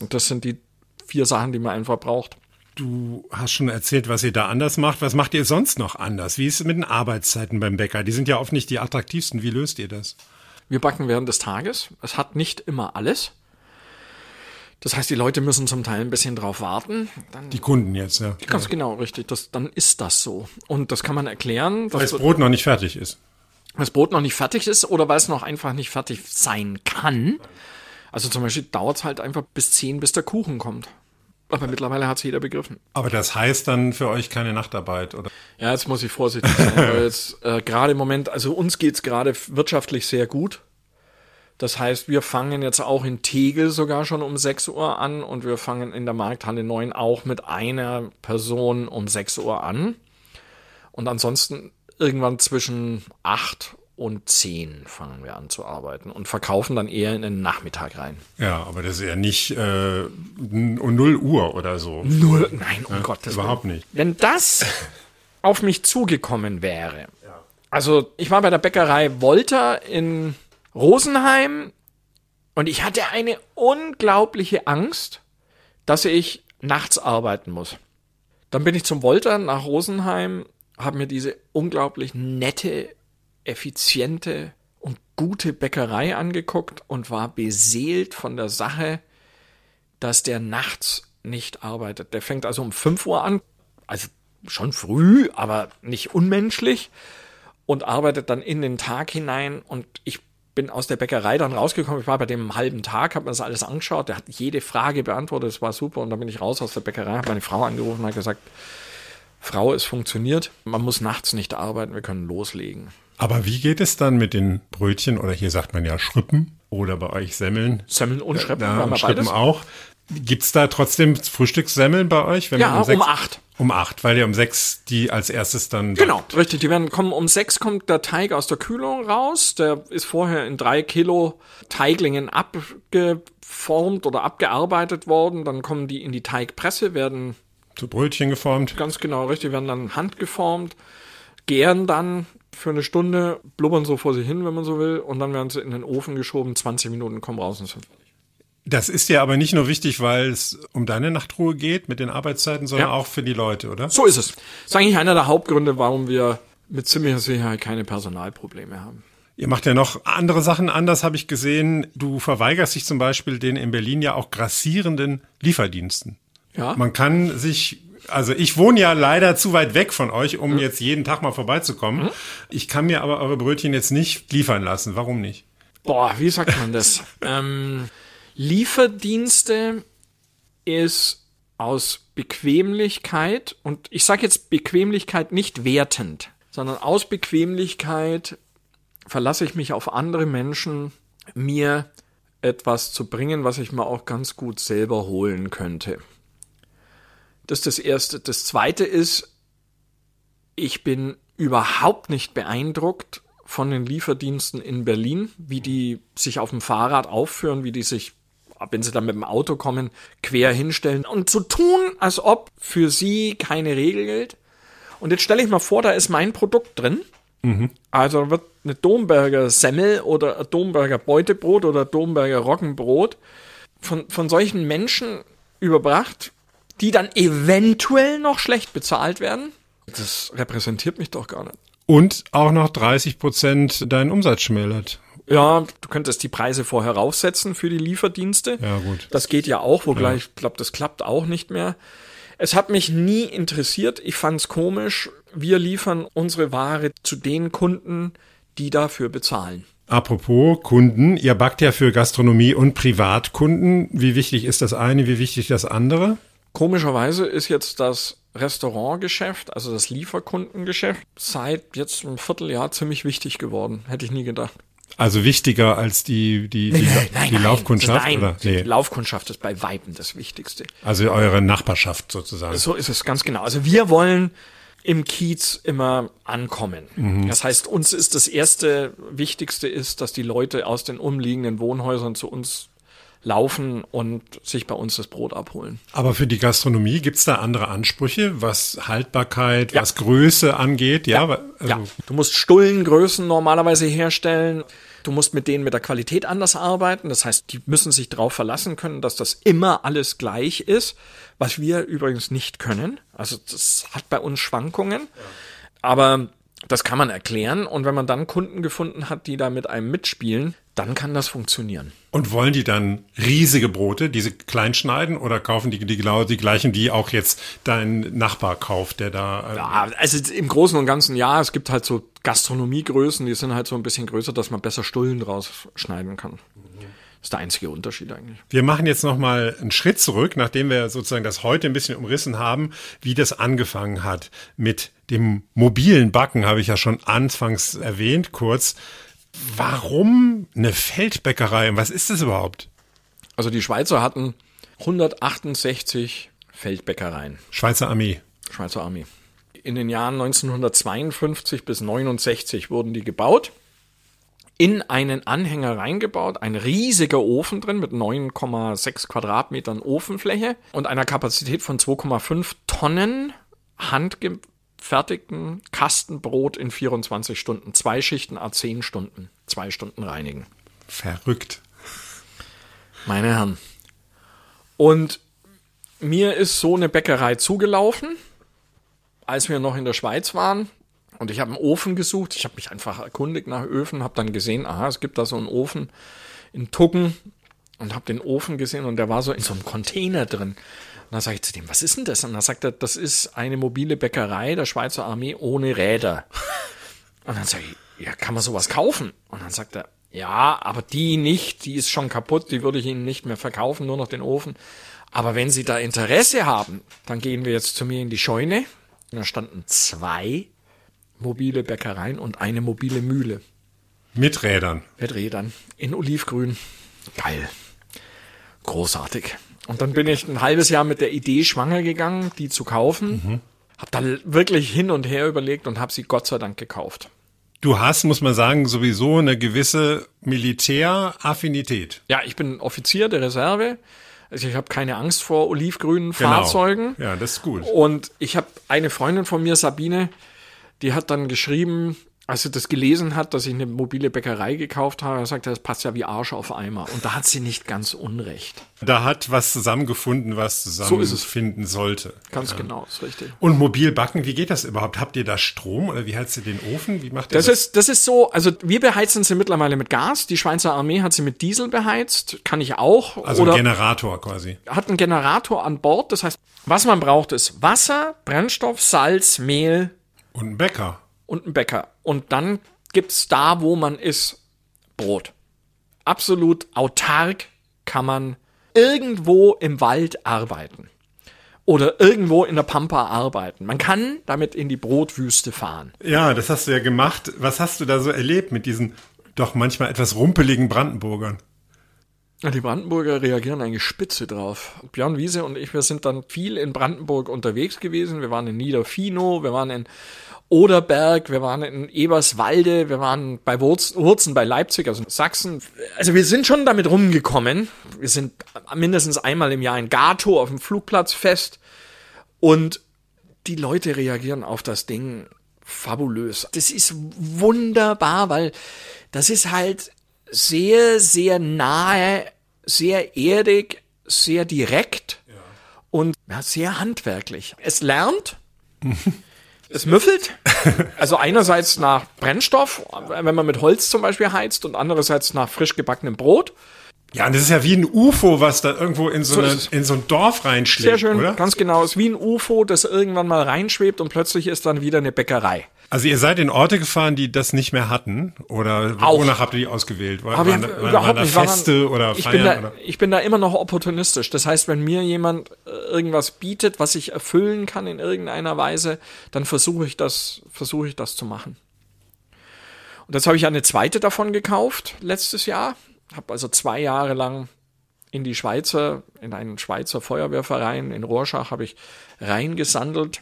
Und das sind die vier Sachen, die man einfach braucht. Du hast schon erzählt, was ihr da anders macht. Was macht ihr sonst noch anders? Wie ist es mit den Arbeitszeiten beim Bäcker? Die sind ja oft nicht die attraktivsten. Wie löst ihr das? Wir backen während des Tages. Es hat nicht immer alles. Das heißt, die Leute müssen zum Teil ein bisschen drauf warten. Dann Die Kunden jetzt, ja. Ganz genau, richtig. Das, dann ist das so. Und das kann man erklären, Weil das Brot noch nicht fertig ist. das Brot noch nicht fertig ist oder weil es noch einfach nicht fertig sein kann. Also zum Beispiel dauert es halt einfach bis 10, bis der Kuchen kommt. Aber mittlerweile hat es jeder begriffen. Aber das heißt dann für euch keine Nachtarbeit, oder? Ja, jetzt muss ich vorsichtig sein, weil jetzt äh, gerade im Moment, also uns geht's gerade wirtschaftlich sehr gut. Das heißt, wir fangen jetzt auch in Tegel sogar schon um 6 Uhr an und wir fangen in der Markthalle 9 auch mit einer Person um 6 Uhr an. Und ansonsten irgendwann zwischen 8 und 10 fangen wir an zu arbeiten und verkaufen dann eher in den Nachmittag rein. Ja, aber das ist ja nicht äh, n- um 0 Uhr oder so. Null, nein, um Gottes Willen. Überhaupt nicht. Wenn das auf mich zugekommen wäre. Also, ich war bei der Bäckerei Wolter in Rosenheim und ich hatte eine unglaubliche Angst, dass ich nachts arbeiten muss. Dann bin ich zum Wolter nach Rosenheim, habe mir diese unglaublich nette, effiziente und gute Bäckerei angeguckt und war beseelt von der Sache, dass der nachts nicht arbeitet. Der fängt also um 5 Uhr an, also schon früh, aber nicht unmenschlich und arbeitet dann in den Tag hinein und ich bin aus der Bäckerei dann rausgekommen. Ich war bei dem halben Tag, habe mir das alles angeschaut. Der hat jede Frage beantwortet, es war super. Und dann bin ich raus aus der Bäckerei, habe meine Frau angerufen und gesagt, Frau, es funktioniert. Man muss nachts nicht arbeiten, wir können loslegen. Aber wie geht es dann mit den Brötchen oder hier sagt man ja Schrippen oder bei euch Semmeln? Semmeln und Schrippen, Ja, und Schrippen beides. auch. Gibt's da trotzdem Frühstückssemmeln bei euch? Wenn Ja, man um acht. Um acht, weil ihr um sechs die als erstes dann. Genau, richtig. Die werden kommen um sechs kommt der Teig aus der Kühlung raus. Der ist vorher in drei Kilo Teiglingen abgeformt oder abgearbeitet worden. Dann kommen die in die Teigpresse, werden Zu Brötchen geformt. ganz genau richtig, werden dann handgeformt, gären dann für eine Stunde, blubbern so vor sich hin, wenn man so will, und dann werden sie in den Ofen geschoben, 20 Minuten kommen raus und sind fertig. Das ist ja aber nicht nur wichtig, weil es um deine Nachtruhe geht mit den Arbeitszeiten, sondern Ja. auch für die Leute, oder? So ist es. Das ist eigentlich einer der Hauptgründe, warum wir mit ziemlicher Sicherheit keine Personalprobleme haben. Ihr macht ja noch andere Sachen anders, habe ich gesehen. Du verweigerst dich zum Beispiel den in Berlin ja auch grassierenden Lieferdiensten. Ja. Man kann sich, also ich wohne ja leider zu weit weg von euch, um jetzt jeden Tag mal vorbeizukommen. Ich kann mir aber eure Brötchen jetzt nicht liefern lassen. Warum nicht? Boah, wie sagt man das? ähm, Lieferdienste ist aus Bequemlichkeit, und ich sage jetzt Bequemlichkeit nicht wertend, sondern aus Bequemlichkeit verlasse ich mich auf andere Menschen, mir etwas zu bringen, was ich mir auch ganz gut selber holen könnte. Das ist das Erste. Das Zweite ist, ich bin überhaupt nicht beeindruckt von den Lieferdiensten in Berlin, wie die sich auf dem Fahrrad aufführen, wie die sich, wenn sie dann mit dem Auto kommen, quer hinstellen und so tun, als ob für sie keine Regel gilt. Und jetzt stelle ich mal vor, da ist mein Produkt drin. Also da wird eine Domberger Semmel oder ein Domberger Beutebrot oder Domberger Roggenbrot von, von solchen Menschen überbracht, die dann eventuell noch schlecht bezahlt werden. Das repräsentiert mich doch gar nicht. Und auch noch 30 Prozent deinen Umsatz schmälert. Ja, du könntest die Preise vorher raufsetzen für die Lieferdienste. Ja, gut. Das geht ja auch, wobei ich glaube, das klappt auch nicht mehr. Es hat mich nie interessiert. Ich fand's komisch. Wir liefern unsere Ware zu den Kunden, die dafür bezahlen. Apropos Kunden, ihr backt ja für Gastronomie und Privatkunden. Wie wichtig ist das eine, wie wichtig das andere? Komischerweise ist jetzt das Restaurantgeschäft, also das Lieferkundengeschäft, seit jetzt einem Vierteljahr ziemlich wichtig geworden. Hätte ich nie gedacht. Also wichtiger als die, die, die, die Laufkundschaft? Nein, oder? die Nee. Laufkundschaft ist bei Weitem das Wichtigste. Also eure Nachbarschaft sozusagen. So ist es ganz genau. Also wir wollen im Kiez immer ankommen. Das heißt, uns ist das erste Wichtigste ist, dass die Leute aus den umliegenden Wohnhäusern zu uns laufen und sich bei uns das Brot abholen. Aber für die Gastronomie gibt's da andere Ansprüche, was Haltbarkeit, Ja. was Größe angeht? Ja, wa- also, Ja, du musst Stullengrößen normalerweise herstellen. Du musst mit denen mit der Qualität anders arbeiten. Das heißt, die müssen sich darauf verlassen können, dass das immer alles gleich ist, was wir übrigens nicht können. Also das hat bei uns Schwankungen. Aber das kann man erklären. Und wenn man dann Kunden gefunden hat, die da mit einem mitspielen, dann kann das funktionieren. Und wollen die dann riesige Brote, diese klein schneiden, oder kaufen die die genau die gleichen, die auch jetzt dein Nachbar kauft, der da. äh, Ja, also im Großen und Ganzen ja, es gibt halt so Gastronomiegrößen, die sind halt so ein bisschen größer, dass man besser Stullen draus schneiden kann. Das ist der einzige Unterschied eigentlich. Wir machen jetzt noch mal einen Schritt zurück, nachdem wir sozusagen das heute ein bisschen umrissen haben, wie das angefangen hat mit dem mobilen Backen, habe ich ja schon anfangs erwähnt, kurz. Warum eine Feldbäckerei? Und was ist das überhaupt? Also die Schweizer hatten 168 Feldbäckereien, Schweizer Armee. Schweizer Armee. In den Jahren 1952 bis 69 wurden die gebaut, in einen Anhänger reingebaut, ein riesiger Ofen drin mit 9,6 Quadratmetern Ofenfläche und einer Kapazität von 2,5 Tonnen handgefertigten Kastenbrot in 24 Stunden. Zwei Schichten a 10 Stunden, zwei Stunden reinigen. Verrückt. Meine Herren. Und mir ist so eine Bäckerei zugelaufen, als wir noch in der Schweiz waren. Und ich habe einen Ofen gesucht. Ich habe mich einfach erkundigt nach Öfen, habe dann gesehen, aha, es gibt da so einen Ofen in Tucken und habe den Ofen gesehen und der war so in so einem Container drin. Und dann sage ich zu dem, was ist denn das? Und dann sagt er, das ist eine mobile Bäckerei der Schweizer Armee ohne Räder. Und dann sage ich, ja, kann man sowas kaufen? Und dann sagt er, ja, aber die nicht, die ist schon kaputt, die würde ich Ihnen nicht mehr verkaufen, nur noch den Ofen. Aber wenn Sie da Interesse haben, dann gehen wir jetzt zu mir in die Scheune Und da standen zwei mobile Bäckereien und eine mobile Mühle Mit Rädern. mit Rädern in Olivgrün. Geil. Großartig. Und dann bin ich ein halbes Jahr mit der Idee schwanger gegangen, die zu kaufen. Hab dann wirklich hin und her überlegt und habe sie Gott sei Dank gekauft. Du hast, muss man sagen, sowieso eine gewisse Militäraffinität. Ja, ich bin Offizier der Reserve. Also ich habe keine Angst vor olivgrünen Genau. Fahrzeugen. Ja, das ist gut. Und ich habe eine Freundin von mir, Sabine, die hat dann geschrieben, als sie das gelesen hat, dass ich eine mobile Bäckerei gekauft habe, sagt er, das passt ja wie Arsch auf Eimer. Und da hat sie nicht ganz unrecht. Da hat was zusammengefunden, was So ist es. zusammenfinden sollte. Ganz genau, ist richtig. Und mobil backen, wie geht das überhaupt? Habt ihr da Strom oder wie heizt ihr den Ofen? Wie macht ihr Das ist, das ist so, also wir beheizen sie mittlerweile mit Gas. Die Schweizer Armee hat sie mit Diesel beheizt. Kann ich auch. also Oder ein Generator quasi. hat einen Generator an Bord. Das heißt, was man braucht, ist Wasser, Brennstoff, Salz, Mehl, Und ein Bäcker. Und ein Bäcker. Und dann gibt's da, wo man ist, Brot. Absolut autark kann man irgendwo im Wald arbeiten. Oder irgendwo in der Pampa arbeiten. Man kann damit in die Brotwüste fahren. Ja, das hast du ja gemacht. Was hast du da so erlebt mit diesen doch manchmal etwas rumpeligen Brandenburgern? Die Brandenburger reagieren eigentlich spitze drauf. Björn Wiese und ich, wir sind dann viel in Brandenburg unterwegs gewesen. Wir waren in Niederfino, wir waren in Oderberg, wir waren in Eberswalde, wir waren bei Wurz- Wurzen bei Leipzig, also in Sachsen. Also wir sind schon damit rumgekommen. Wir sind mindestens einmal im Jahr in Gato auf dem Flugplatz fest. Und die Leute reagieren auf das Ding fabulös. Das ist wunderbar, weil das ist halt sehr, sehr nahe, sehr erdig, sehr direkt und ja, sehr handwerklich. Es lernt, es müffelt. Also einerseits nach Brennstoff, wenn man mit Holz zum Beispiel heizt und andererseits nach frisch gebackenem Brot. Ja, und das ist ja wie ein UFO, was da irgendwo in so, So eine, in so ein Dorf reinschlägt, Sehr schön, oder? ganz genau. Es ist wie ein UFO, das irgendwann mal reinschwebt und plötzlich ist dann wieder eine Bäckerei. Also ihr seid in Orte gefahren, die das nicht mehr hatten? Oder Auch. wonach habt ihr die ausgewählt? War, waren, waren, überhaupt waren nicht. waren- Feste oder ich Feiern? bin, da, oder? ich bin da immer noch opportunistisch. Das heißt, wenn mir jemand äh, irgendwas bietet, was ich erfüllen kann in irgendeiner Weise, dann versuche ich das, versuche ich das zu machen. Und jetzt habe ich eine zweite davon gekauft letztes Jahr. Habe also zwei Jahre lang in die Schweizer, in einen Schweizer Feuerwehrverein in Rorschach habe ich reingesandelt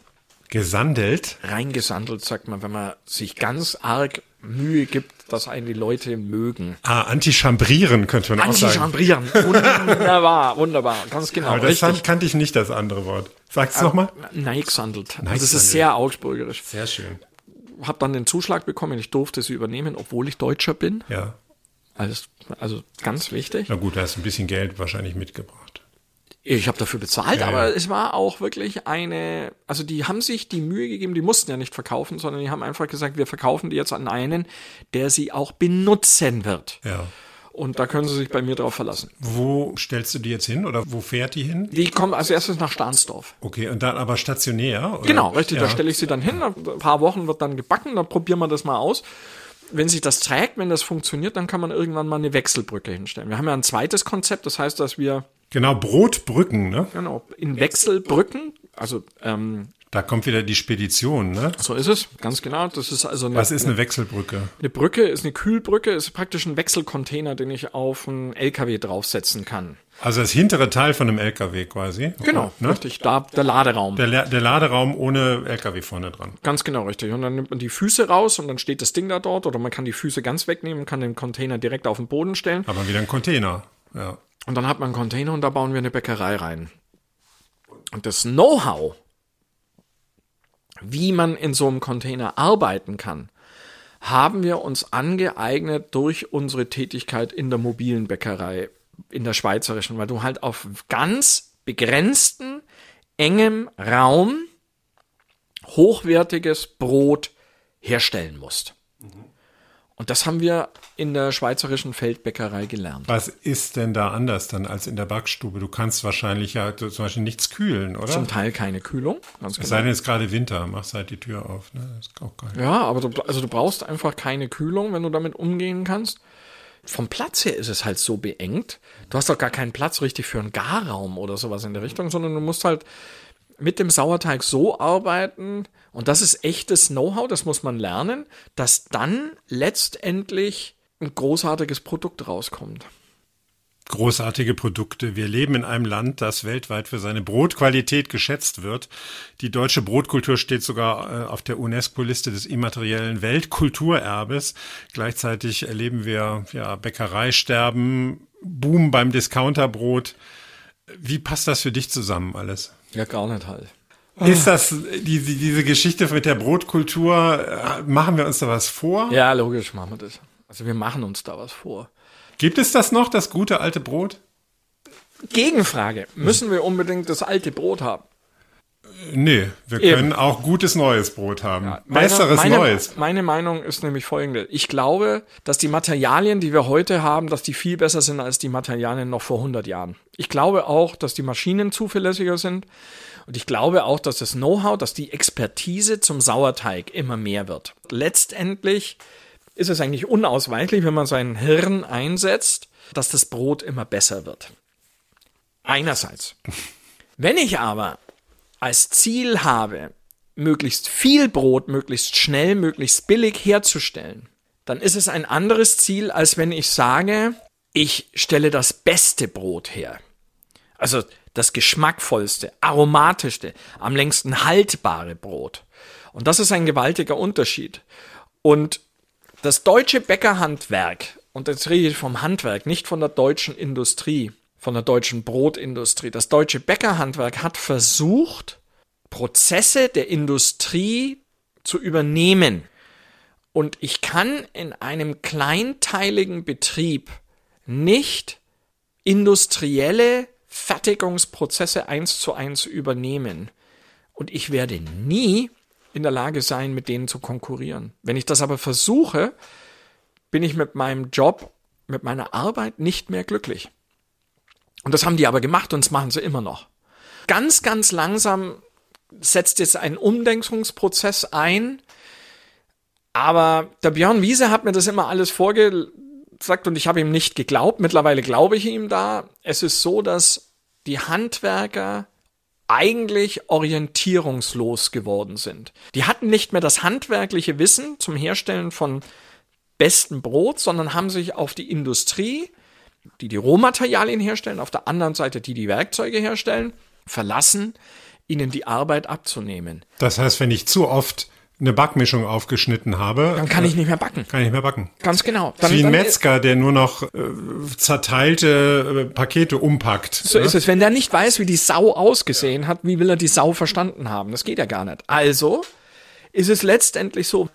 Gesandelt? reingesandelt, sagt man, wenn man sich ganz arg Mühe gibt, dass einen die Leute mögen. Ah, antichambrieren könnte man auch sagen. Antichambrieren. Wunderbar, wunderbar, ganz genau. Aber das richtig. kan- kannte ich nicht, das andere Wort. Sag's nochmal. Neigsandelt. Also das ist sehr augsburgerisch. Sehr schön. Hab dann den Zuschlag bekommen, ich durfte sie übernehmen, obwohl ich Deutscher bin. Ja. Also, also ganz wichtig. Na gut, da hast du ein bisschen Geld wahrscheinlich mitgebracht. Ich habe dafür bezahlt, Ja, aber ja. es war auch wirklich eine, also die haben sich die Mühe gegeben, die mussten ja nicht verkaufen, sondern die haben einfach gesagt, wir verkaufen die jetzt an einen, der sie auch benutzen wird. Ja. Und da können sie sich bei mir drauf verlassen. Wo stellst du die jetzt hin oder wo fährt die hin? Die kommen als erstes nach Stahnsdorf. Okay, und dann aber stationär? Oder? Genau, richtig. Ja. Da stelle ich sie dann hin. Ein paar Wochen wird dann gebacken, dann probieren wir das mal aus. Wenn sich das trägt, wenn das funktioniert, dann kann man irgendwann mal eine Wechselbrücke hinstellen. Wir haben ja ein zweites Konzept, das heißt, dass wir Genau, Brotbrücken, ne? genau, in Wechselbrücken, also ähm, Da kommt wieder die Spedition, ne? so ist es, ganz genau. Das ist also eine, Was ist eine Wechselbrücke? eine Brücke, ist eine Kühlbrücke, ist praktisch ein Wechselcontainer, den ich auf einen LKW draufsetzen kann. Also das hintere Teil von einem LKW quasi. Genau, Ne? richtig. Da der Laderaum. Der, der Laderaum ohne LKW vorne dran. Ganz genau, richtig. Und dann nimmt man die Füße raus und dann steht das Ding da dort oder man kann die Füße ganz wegnehmen, kann den Container direkt auf den Boden stellen. Aber wieder ein Container. Ja. Und dann hat man einen Container und da bauen wir eine Bäckerei rein. Und das Know-how, wie man in so einem Container arbeiten kann, haben wir uns angeeignet durch unsere Tätigkeit in der mobilen Bäckerei, in der schweizerischen, weil du halt auf ganz begrenzten, engem Raum hochwertiges Brot herstellen musst. Und das haben wir in der schweizerischen Feldbäckerei gelernt. Was ist denn da anders dann als in der Backstube? Du kannst wahrscheinlich ja zum Beispiel nichts kühlen, oder? Zum Teil keine Kühlung, Es genau. sei denn, es ist gerade Winter, machst halt die Tür auf. Ne? Ist auch geil. Ja, aber du, also du brauchst einfach keine Kühlung, wenn du damit umgehen kannst. Vom Platz her ist es halt so beengt. Du hast doch gar keinen Platz richtig für einen Garraum oder sowas in der Richtung, sondern du musst halt mit dem Sauerteig so arbeiten, und das ist echtes Know-how, das muss man lernen, dass dann letztendlich ein großartiges Produkt rauskommt großartige Produkte. Wir leben in einem Land, das weltweit für seine Brotqualität geschätzt wird. Die deutsche Brotkultur steht sogar äh, auf der UNESCO-Liste des immateriellen Weltkulturerbes. Gleichzeitig erleben wir ja, Bäckereisterben, Boom beim Discounterbrot. Wie passt das für dich zusammen alles? Ja, gar nicht halt. Ist das die, die, diese Geschichte mit der Brotkultur? Äh, machen wir uns da was vor? Ja, logisch machen wir das. Also wir machen uns da was vor. Gibt es das noch, das gute alte Brot? Gegenfrage. Müssen wir unbedingt das alte Brot haben? Nee, wir Eben. können auch gutes neues Brot haben. Ja, meine, Besseres meine, Neues. Meine Meinung ist nämlich folgende. Ich glaube, dass die Materialien, die wir heute haben, dass die viel besser sind als die Materialien noch vor 100 Jahren. Ich glaube auch, dass die Maschinen zuverlässiger sind. Und ich glaube auch, dass das Know-how, dass die Expertise zum Sauerteig immer mehr wird. Letztendlich ist es eigentlich unausweichlich, wenn man sein Hirn einsetzt, dass das Brot immer besser wird. Einerseits. Wenn ich aber als Ziel habe, möglichst viel Brot möglichst schnell, möglichst billig herzustellen, dann ist es ein anderes Ziel, als wenn ich sage, ich stelle das beste Brot her. Also das geschmackvollste, aromatischste, am längsten haltbare Brot. Und das ist ein gewaltiger Unterschied. Und das deutsche Bäckerhandwerk, und jetzt rede ich vom Handwerk, nicht von der deutschen Industrie, von der deutschen Brotindustrie. Das deutsche Bäckerhandwerk hat versucht, Prozesse der Industrie zu übernehmen. Und ich kann in einem kleinteiligen Betrieb nicht industrielle Fertigungsprozesse eins zu eins übernehmen. Und ich werde nie in der Lage sein, mit denen zu konkurrieren. Wenn ich das aber versuche, bin ich mit meinem Job, mit meiner Arbeit nicht mehr glücklich. Und das haben die aber gemacht und das machen sie immer noch. Ganz, ganz langsam setzt jetzt ein Umdenkungsprozess ein. Aber der Björn Wiese hat mir das immer alles vorgesagt und ich habe ihm nicht geglaubt. Mittlerweile glaube ich ihm da. Es ist so, dass die Handwerker eigentlich orientierungslos geworden sind. Die hatten nicht mehr das handwerkliche Wissen zum Herstellen von bestem Brot, sondern haben sich auf die Industrie, die die Rohmaterialien herstellen, auf der anderen Seite die die Werkzeuge herstellen, verlassen, ihnen die Arbeit abzunehmen. Das heißt, wenn ich zu oft eine Backmischung aufgeschnitten habe, dann kann ich nicht mehr backen. Kann ich nicht mehr backen. Ganz genau. Dann, Wie ein Metzger, der nur noch äh, zerteilte äh, Pakete umpackt. So ne? ist es. Wenn der nicht weiß, wie die Sau ausgesehen hat, wie will er die Sau verstanden haben? Das geht ja gar nicht. Also ist es letztendlich so,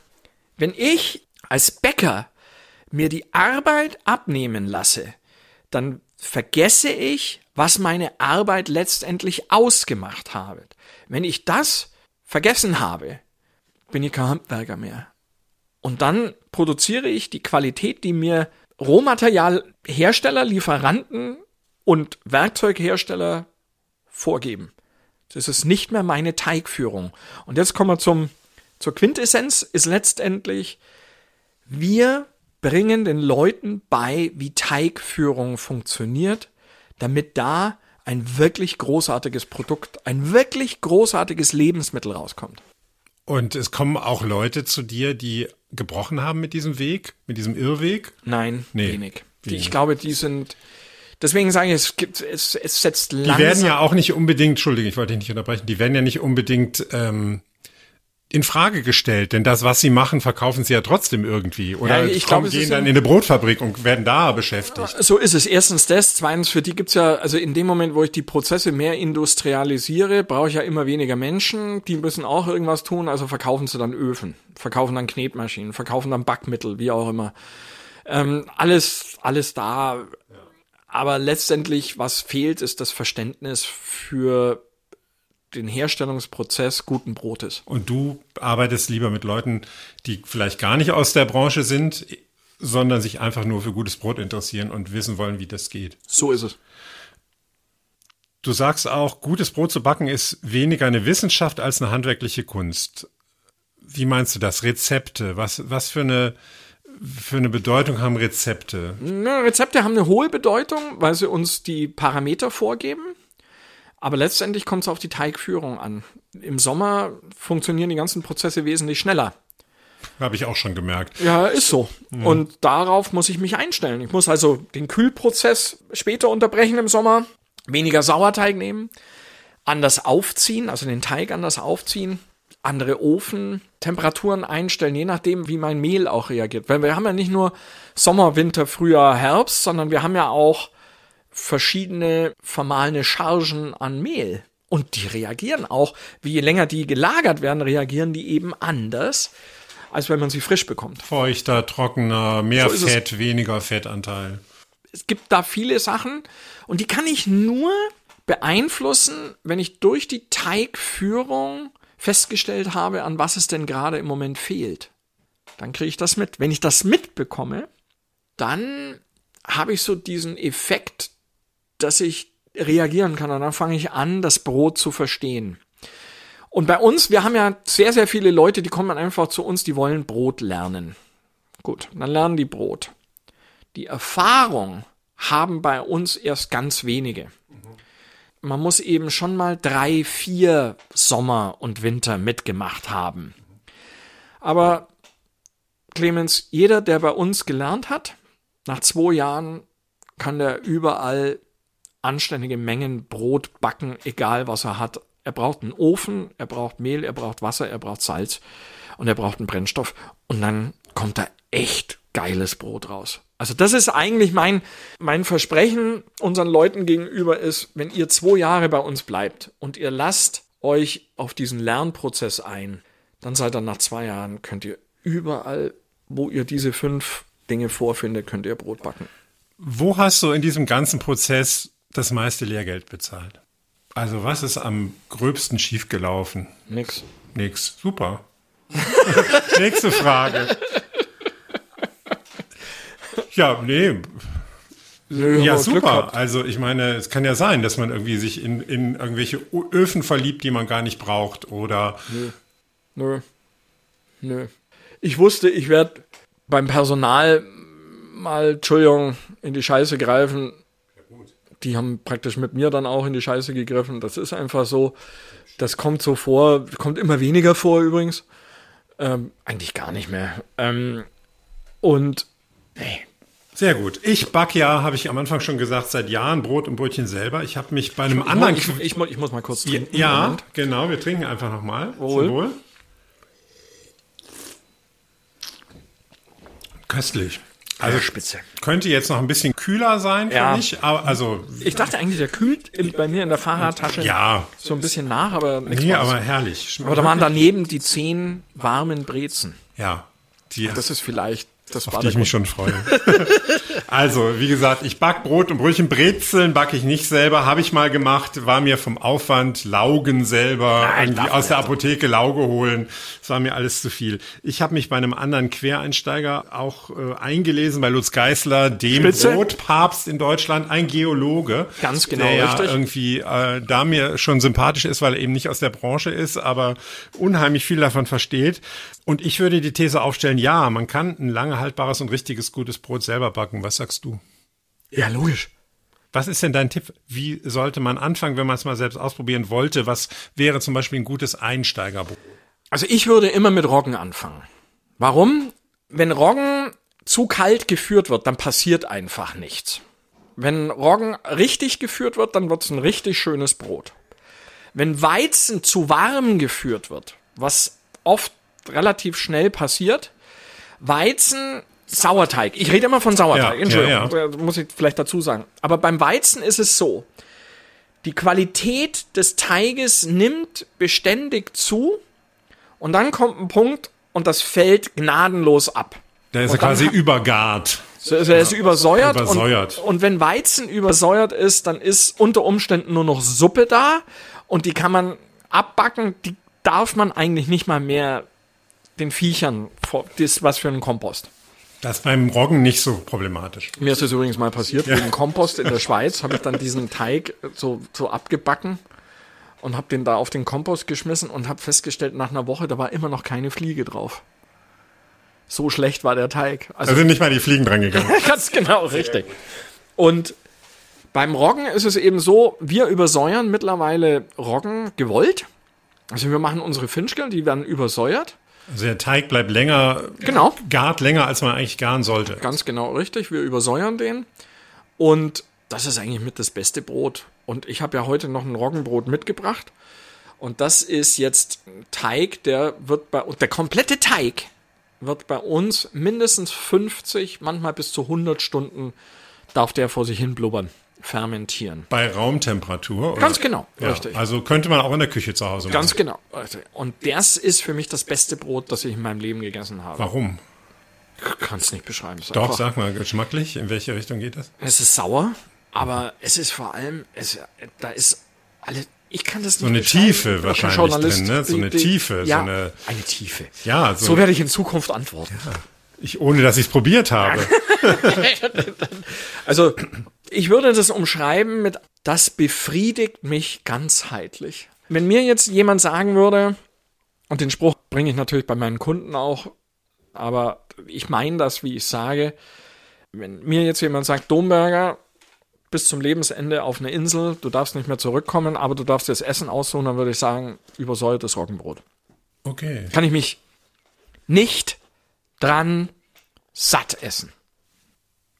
wenn ich als Bäcker mir die Arbeit abnehmen lasse, dann vergesse ich, was meine Arbeit letztendlich ausgemacht habe. Wenn ich das vergessen habe, bin ich kein Handwerker mehr. Und dann produziere ich die Qualität, die mir Rohmaterialhersteller, Lieferanten und Werkzeughersteller vorgeben. Das ist nicht mehr meine Teigführung. Und jetzt kommen wir zum, zur Quintessenz, ist letztendlich, wir bringen den Leuten bei, wie Teigführung funktioniert, damit da ein wirklich großartiges Produkt, ein wirklich großartiges Lebensmittel rauskommt. Und es kommen auch Leute zu dir, die gebrochen haben mit diesem Weg, mit diesem Irrweg? Nein, nee, wenig. Die, ich glaube, die sind. Deswegen sage ich, es gibt, es, es setzt langsam. Die werden ja auch nicht unbedingt, Entschuldigung, ich wollte dich nicht unterbrechen, die werden ja nicht unbedingt ähm, in Frage gestellt, denn das, was sie machen, verkaufen sie ja trotzdem irgendwie. Oder ja, ich kommen, gehen dann in eine Brotfabrik und werden da beschäftigt. So ist es. Erstens das, zweitens für die gibt's ja, also in dem Moment, wo ich die Prozesse mehr industrialisiere, brauche ich ja immer weniger Menschen, die müssen auch irgendwas tun, also verkaufen sie dann Öfen, verkaufen dann Knetmaschinen, verkaufen dann Backmittel, wie auch immer. Ähm, alles, alles da. Aber letztendlich, was fehlt, ist das Verständnis für den Herstellungsprozess guten Brotes. Und du arbeitest lieber mit Leuten, die vielleicht gar nicht aus der Branche sind, sondern sich einfach nur für gutes Brot interessieren und wissen wollen, wie das geht. So ist es. Du sagst auch, gutes Brot zu backen ist weniger eine Wissenschaft als eine handwerkliche Kunst. Wie meinst du das? Rezepte? Was, was für eine, für eine Bedeutung haben Rezepte? Na, Rezepte haben eine hohe Bedeutung, weil sie uns die Parameter vorgeben. Aber letztendlich kommt es auf die Teigführung an. Im Sommer funktionieren die ganzen Prozesse wesentlich schneller. Habe ich auch schon gemerkt. Ja, ist so. Und darauf muss ich mich einstellen. Ich muss also den Kühlprozess später unterbrechen im Sommer, weniger Sauerteig nehmen, anders aufziehen, also den Teig anders aufziehen, andere Ofentemperaturen einstellen, je nachdem, wie mein Mehl auch reagiert. Weil wir haben ja nicht nur Sommer, Winter, Frühjahr, Herbst, sondern wir haben ja auch verschiedene vermahlene Chargen an Mehl. Und die reagieren auch, wie je länger die gelagert werden, reagieren die eben anders, als wenn man sie frisch bekommt. Feuchter, trockener, mehr So. Fett, weniger Fettanteil. es gibt da viele Sachen und die kann ich nur beeinflussen, wenn ich durch die Teigführung festgestellt habe, an was es denn gerade im Moment fehlt. Dann kriege ich das mit. Wenn ich das mitbekomme, dann habe ich so diesen Effekt, dass ich reagieren kann und dann fange ich an, das Brot zu verstehen. Und bei uns, wir haben ja sehr, sehr viele Leute, die kommen einfach zu uns, die wollen Brot lernen. Gut, dann lernen die Brot. Die Erfahrung haben bei uns erst ganz wenige. Man muss eben schon mal drei, vier Sommer und Winter mitgemacht haben. Aber Clemens, jeder, der bei uns gelernt hat, nach zwei Jahren kann der überall anständige Mengen Brot backen, egal was er hat. Er braucht einen Ofen, er braucht Mehl, er braucht Wasser, er braucht Salz und er braucht einen Brennstoff. Und dann kommt da echt geiles Brot raus. Also das ist eigentlich mein, mein Versprechen unseren Leuten gegenüber ist, wenn ihr zwei Jahre bei uns bleibt und ihr lasst euch auf diesen Lernprozess ein, dann seid ihr nach zwei Jahren, könnt ihr überall, wo ihr diese fünf Dinge vorfindet, könnt ihr Brot backen. Wo hast du in diesem ganzen Prozess das meiste Lehrgeld bezahlt? Also was ist am gröbsten schiefgelaufen? Nix. Nix. Super. Nächste Frage. Ja, nee. Nö, Ja, super. Also ich meine, es kann ja sein, dass man irgendwie sich in, in irgendwelche Öfen verliebt, die man gar nicht braucht oder Nö. Nö. Ich wusste, ich werde beim Personal mal, Entschuldigung, in die Scheiße greifen. Die haben praktisch mit mir dann auch in die Scheiße gegriffen. Das ist einfach so. Das kommt so vor, kommt immer weniger vor übrigens. Ähm, eigentlich gar nicht mehr. Ähm, und nee, Sehr gut. Ich back ja, habe ich am Anfang schon gesagt, seit Jahren Brot und Brötchen selber. Ich habe mich bei einem anderen ich, ich, ich, muss mal kurz trinken. Ja, Moment. genau, wir trinken einfach nochmal. Wohl. Wohl. Köstlich. Also Spitze. könnte jetzt noch ein bisschen kühler sein für Ja. mich, aber also Ich dachte eigentlich, der kühlt in, bei mir in der Fahrradtasche ja, so ein bisschen nach, aber nichts nee, aber herrlich. Aber da waren daneben die zehn warmen Brezen. ja, die, Das ist vielleicht, das war auf die ich mich schon freue. also, wie gesagt, ich back Brot und Brötchen. Brezeln backe ich nicht selber, habe ich mal gemacht, war mir vom Aufwand, Laugen selber, Nein, irgendwie aus der Apotheke Lauge holen. Das war mir alles zu viel. Ich habe mich bei einem anderen Quereinsteiger auch äh, eingelesen, bei Lutz Geißler, dem Spitze. Brotpapst in Deutschland, ein Geologe. Ganz genau, der ja richtig. irgendwie äh, da mir schon sympathisch ist, weil er eben nicht aus der Branche ist, aber unheimlich viel davon versteht. Und ich würde die These aufstellen, ja, man kann ein lange haltbares und richtiges gutes Brot selber backen. Was sagst du? Ja, logisch. Was ist denn dein Tipp? Wie sollte man anfangen, wenn man es mal selbst ausprobieren wollte? Was wäre zum Beispiel ein gutes Einsteigerbrot? Also ich würde immer mit Roggen anfangen. Warum? Wenn Roggen zu kalt geführt wird, dann passiert einfach nichts. Wenn Roggen richtig geführt wird, dann wird es ein richtig schönes Brot. Wenn Weizen zu warm geführt wird, was oft relativ schnell passiert, Weizen, Sauerteig. Ich rede immer von Sauerteig, Ja, Entschuldigung, ja, äh, muss ich vielleicht dazu sagen. Aber beim Weizen ist es so, die Qualität des Teiges nimmt beständig zu und dann kommt ein Punkt und das fällt gnadenlos ab. Der ist ja dann quasi übergart. So ist er ist übersäuert. Übersäuert. Und, und wenn Weizen übersäuert ist, dann ist unter Umständen nur noch Suppe da und die kann man abbacken. Die darf man eigentlich nicht mal mehr den Viechern, das was für ein Kompost. Das ist beim Roggen nicht so problematisch. Mir ist das übrigens mal passiert, wegen Kompost in der Schweiz habe ich dann diesen Teig so, so abgebacken und habe den da auf den Kompost geschmissen und habe festgestellt, nach einer Woche, da war immer noch keine Fliege drauf. So schlecht war der Teig. Also Da sind nicht mal die Fliegen dran gegangen. Ganz genau, richtig. Und Beim Roggen ist es eben so, wir übersäuern mittlerweile Roggen gewollt. Also wir machen unsere Finchkel, die werden übersäuert. Also der Teig bleibt länger, Genau. gart länger, als man eigentlich garen sollte. Ganz genau richtig. Wir übersäuern den. Und das ist eigentlich mit das beste Brot. Und ich habe ja heute noch ein Roggenbrot mitgebracht. Und das ist jetzt Teig, der wird bei und der komplette Teig wird bei uns mindestens 50, manchmal bis zu 100 Stunden darf der vor sich hin blubbern, fermentieren. Bei Raumtemperatur. Oder? Ganz genau, Ja, richtig. Also könnte man auch in der Küche zu Hause machen. Ganz genau. Und das ist für mich das beste Brot, das ich in meinem Leben gegessen habe. Warum? Kann es nicht beschreiben. Doch, einfach- sag mal, geschmacklich, in welche Richtung geht das? Es ist sauer, aber es ist vor allem, es, da ist alle, ich kann das nicht So eine. Tiefe wahrscheinlich drin, ne? So eine die- Tiefe, so ja, eine- eine Tiefe. Ja, so, So werde ich in Zukunft antworten. ich, ohne dass ich es probiert habe. Also, ich würde das umschreiben mit, das befriedigt mich ganzheitlich. Wenn mir jetzt jemand sagen würde, und den Spruch bringe ich natürlich bei meinen Kunden auch, aber ich meine das, wie ich sage, wenn mir jetzt jemand sagt, Domberger, bis zum Lebensende auf eine Insel, du darfst nicht mehr zurückkommen, aber du darfst das Essen aussuchen, dann würde ich sagen, übersäuertes Roggenbrot. Okay. Kann ich mich nicht dran satt essen.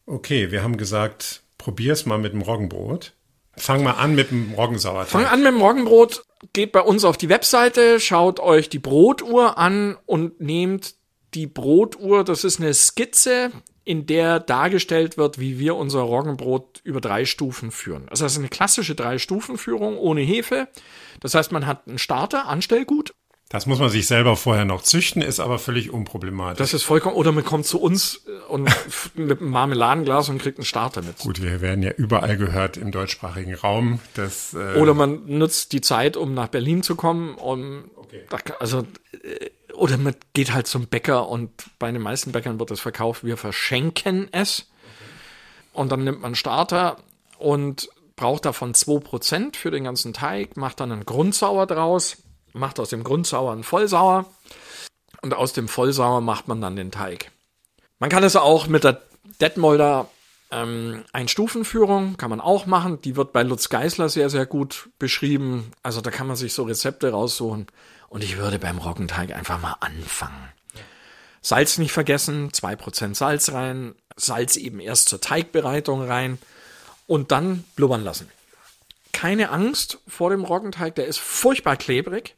Okay, wir haben gesagt, probier's mal mit dem Roggenbrot. Fang mal an mit dem Roggensauerteig. Fang an mit dem Roggenbrot, geht bei uns auf die Webseite, schaut euch die Brotuhr an und nehmt die Brotuhr, das ist eine Skizze, in der dargestellt wird, wie wir unser Roggenbrot über drei Stufen führen. Also das ist eine klassische Drei-Stufen-Führung ohne Hefe. Das heißt, man hat einen Starter, Anstellgut. Das muss man sich selber vorher noch züchten, ist aber völlig unproblematisch. Das ist vollkommen, oder man kommt zu uns und mit einem Marmeladenglas und kriegt einen Starter mit. Gut, wir werden ja überall gehört im deutschsprachigen Raum. Das, äh, Oder man nutzt die Zeit, um nach Berlin zu kommen. Um, da kann- also, äh, oder man geht halt zum Bäcker und bei den meisten Bäckern wird es verkauft, wir verschenken es. Und dann nimmt man Starter und braucht davon 2% für den ganzen Teig, macht dann einen Grundsauer draus, macht aus dem Grundsauer einen Vollsauer und aus dem Vollsauer macht man dann den Teig. Man kann es auch mit der Detmolder ähm, Einstufenführung, kann man auch machen. Die wird bei Lutz Geisler sehr, sehr gut beschrieben. Also da kann man sich so Rezepte raussuchen. Und ich würde beim Roggenteig einfach mal anfangen. Salz nicht vergessen, 2% Salz rein, Salz eben erst zur Teigbereitung rein und dann blubbern lassen. Keine Angst vor dem Roggenteig, der ist furchtbar klebrig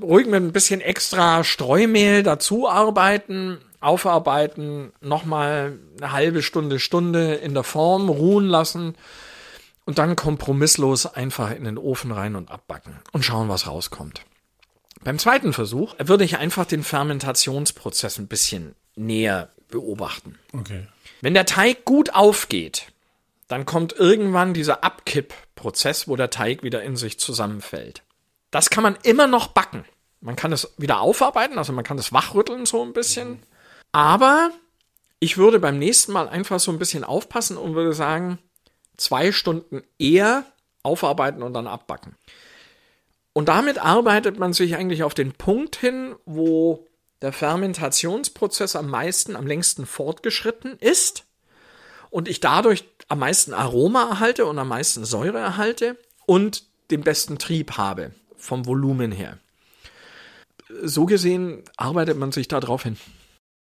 ruhig mit ein bisschen extra Streumehl dazu arbeiten, aufarbeiten, nochmal eine halbe Stunde, Stunde in der Form ruhen lassen und dann kompromisslos einfach in den Ofen rein und abbacken und schauen, was rauskommt. Beim zweiten Versuch würde ich einfach den Fermentationsprozess ein bisschen näher beobachten. okay. Wenn der Teig gut aufgeht, dann kommt irgendwann dieser Abkippprozess, wo der Teig wieder in sich zusammenfällt. Das kann man immer noch backen. Man kann es wieder aufarbeiten, also man kann es wachrütteln so ein bisschen. Aber ich würde beim nächsten Mal einfach so ein bisschen aufpassen und würde sagen, zwei Stunden eher aufarbeiten und dann abbacken. Und damit arbeitet man sich eigentlich auf den Punkt hin, wo der Fermentationsprozess am meisten, am längsten fortgeschritten ist und ich dadurch am meisten Aroma erhalte und am meisten Säure erhalte und den besten Trieb habe vom Volumen her. So gesehen arbeitet man sich da drauf hin.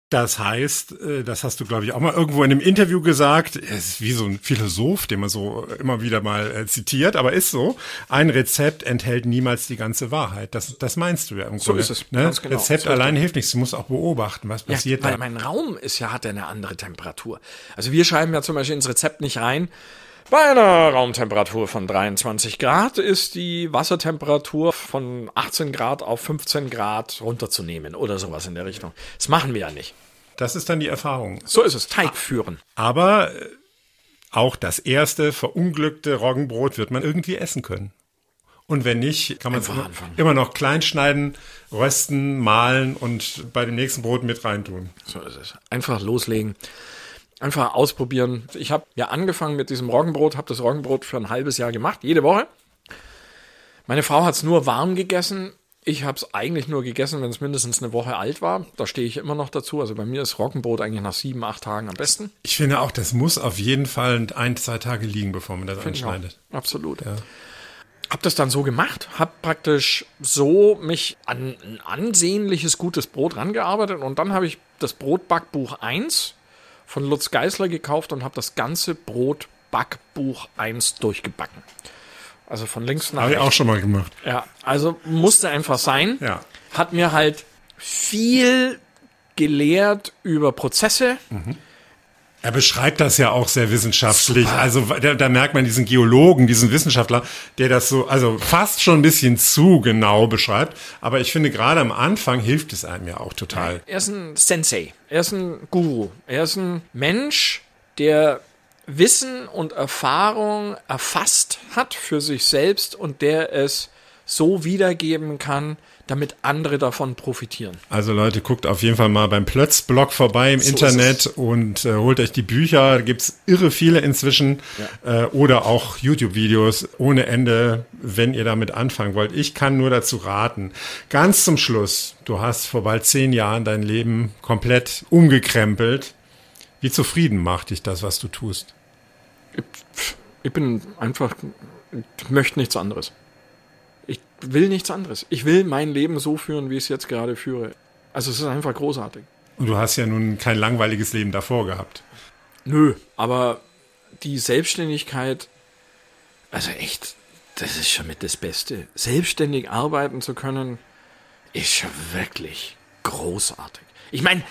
Das heißt, äh, das hast du, glaube ich, auch mal irgendwo in einem Interview gesagt. Es ist wie so ein Philosoph, den man so immer wieder mal äh, zitiert, aber ist so. Ein Rezept enthält niemals die ganze Wahrheit. Das, das meinst du ja im So Grunde. ist es, Ne? ganz genau. Rezept So allein hilft nichts. Du musst auch beobachten, was passiert weil da. mein Raum ist ja, hat ja eine andere Temperatur. Also wir schreiben ja zum Beispiel ins Rezept nicht rein, bei einer Raumtemperatur von 23 Grad ist die Wassertemperatur von 18 Grad auf 15 Grad runterzunehmen oder sowas in der Richtung. Das machen wir ja nicht. Das ist dann die Erfahrung. So ist es, Teig führen. Aber äh, auch das erste verunglückte Roggenbrot wird man irgendwie essen können. Und wenn nicht, kann man es immer, immer noch klein schneiden, rösten, mahlen und bei dem nächsten Brot mit reintun. So ist es. Einfach loslegen. Einfach ausprobieren. Ich habe ja angefangen mit diesem Roggenbrot, habe das Roggenbrot für ein halbes Jahr gemacht, jede Woche. Meine Frau hat es nur warm gegessen. Ich habe es eigentlich nur gegessen, wenn es mindestens eine Woche alt war. Da stehe ich immer noch dazu. Also bei mir ist Roggenbrot eigentlich nach sieben, acht Tagen am besten. Ich finde auch, das muss auf jeden Fall ein, zwei Tage liegen, bevor man das Finde anschneidet. Absolut. Hab das dann so gemacht, hab praktisch so mich an ein ansehnliches, gutes Brot rangearbeitet und dann habe ich das Brotbackbuch 1 von Lutz Geisler gekauft und habe das ganze Brotbackbuch 1 durchgebacken. Also von links nach Habe ich rechts. auch schon mal gemacht. Ja, also musste einfach sein. Ja. Hat mir halt viel gelehrt über Prozesse. Er beschreibt das ja auch sehr wissenschaftlich. Also da, da merkt man diesen Geologen, diesen Wissenschaftler, der das so, also fast schon ein bisschen zu genau beschreibt. Aber ich finde, gerade am Anfang hilft es einem ja auch total. Er ist ein Sensei. Er ist ein Guru. Er ist ein Mensch, der Wissen und Erfahrung erfasst hat für sich selbst und der es so wiedergeben kann, damit andere davon profitieren. Also Leute, guckt auf jeden Fall mal beim Plötz-Blog vorbei im So Internet es. und äh, holt euch die Bücher. Da gibt's irre viele inzwischen. Äh, oder auch YouTube-Videos ohne Ende, wenn ihr damit anfangen wollt. Ich kann nur dazu raten. Ganz zum Schluss, du hast vor bald zehn Jahren dein Leben komplett umgekrempelt. Wie zufrieden macht dich das, was du tust? Ich bin einfach, ich möchte nichts anderes. Will nichts anderes. Ich will mein Leben so führen, wie ich es jetzt gerade führe. Also es ist einfach großartig. Und du hast ja nun kein langweiliges Leben davor gehabt. Nö, aber die Selbstständigkeit, also echt, das ist schon mit das Beste. Selbstständig arbeiten zu können, ist schon wirklich großartig. Ich meine,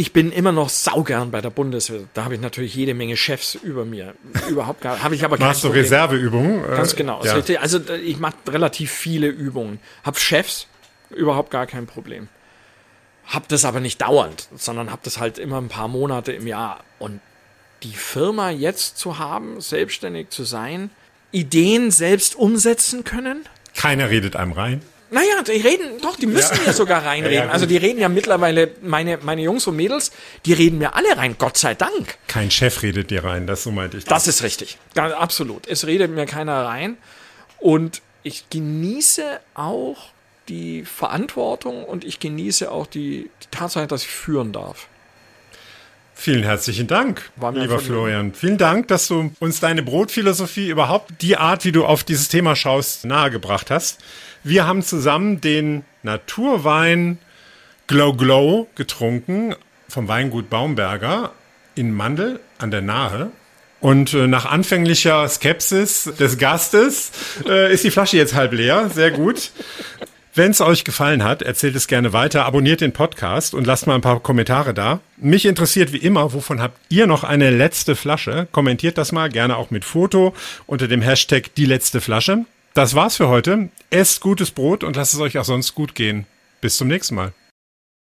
ich bin immer noch saugern bei der Bundeswehr. Da habe ich natürlich jede Menge Chefs über mir. Überhaupt gar, habe ich aber Machst du. Reserveübungen? Äh, Ganz genau. Ja. richtig. Also äh, ich mache relativ viele Übungen. Hab Chefs, überhaupt gar kein Problem. Hab das aber nicht dauernd, sondern hab das halt immer ein paar Monate im Jahr. Und die Firma jetzt zu haben, selbstständig zu sein, Ideen selbst umsetzen können. Keiner redet einem rein. Naja, die reden, doch, die müssen ja, sogar reinreden. Ja, ja, also die reden ja mittlerweile, meine, meine Jungs und Mädels, die reden mir alle rein, Gott sei Dank. Kein Chef redet dir rein, das so meinte ich. Das ist richtig. Ganz, absolut. Es redet mir keiner rein. Und ich genieße auch die Verantwortung und ich genieße auch die, die Tatsache, dass ich führen darf. Vielen herzlichen Dank, mir lieber. Florian. Vielen Dank, dass du uns deine Brotphilosophie überhaupt, die Art, wie du auf dieses Thema schaust, nahegebracht hast. Wir haben zusammen den Naturwein Glow Glow getrunken vom Weingut Baumberger in Mandel an der Nahe. Und äh, nach anfänglicher Skepsis des Gastes äh, ist die Flasche jetzt halb leer. Sehr gut. Wenn es euch gefallen hat, erzählt es gerne weiter, abonniert den Podcast und lasst mal ein paar Kommentare da. Mich interessiert wie immer, wovon habt ihr noch eine letzte Flasche? Kommentiert das mal, gerne auch mit Foto unter dem Hashtag die letzte Flasche. Das war's für heute. Esst gutes Brot und lasst es euch auch sonst gut gehen. Bis zum nächsten Mal.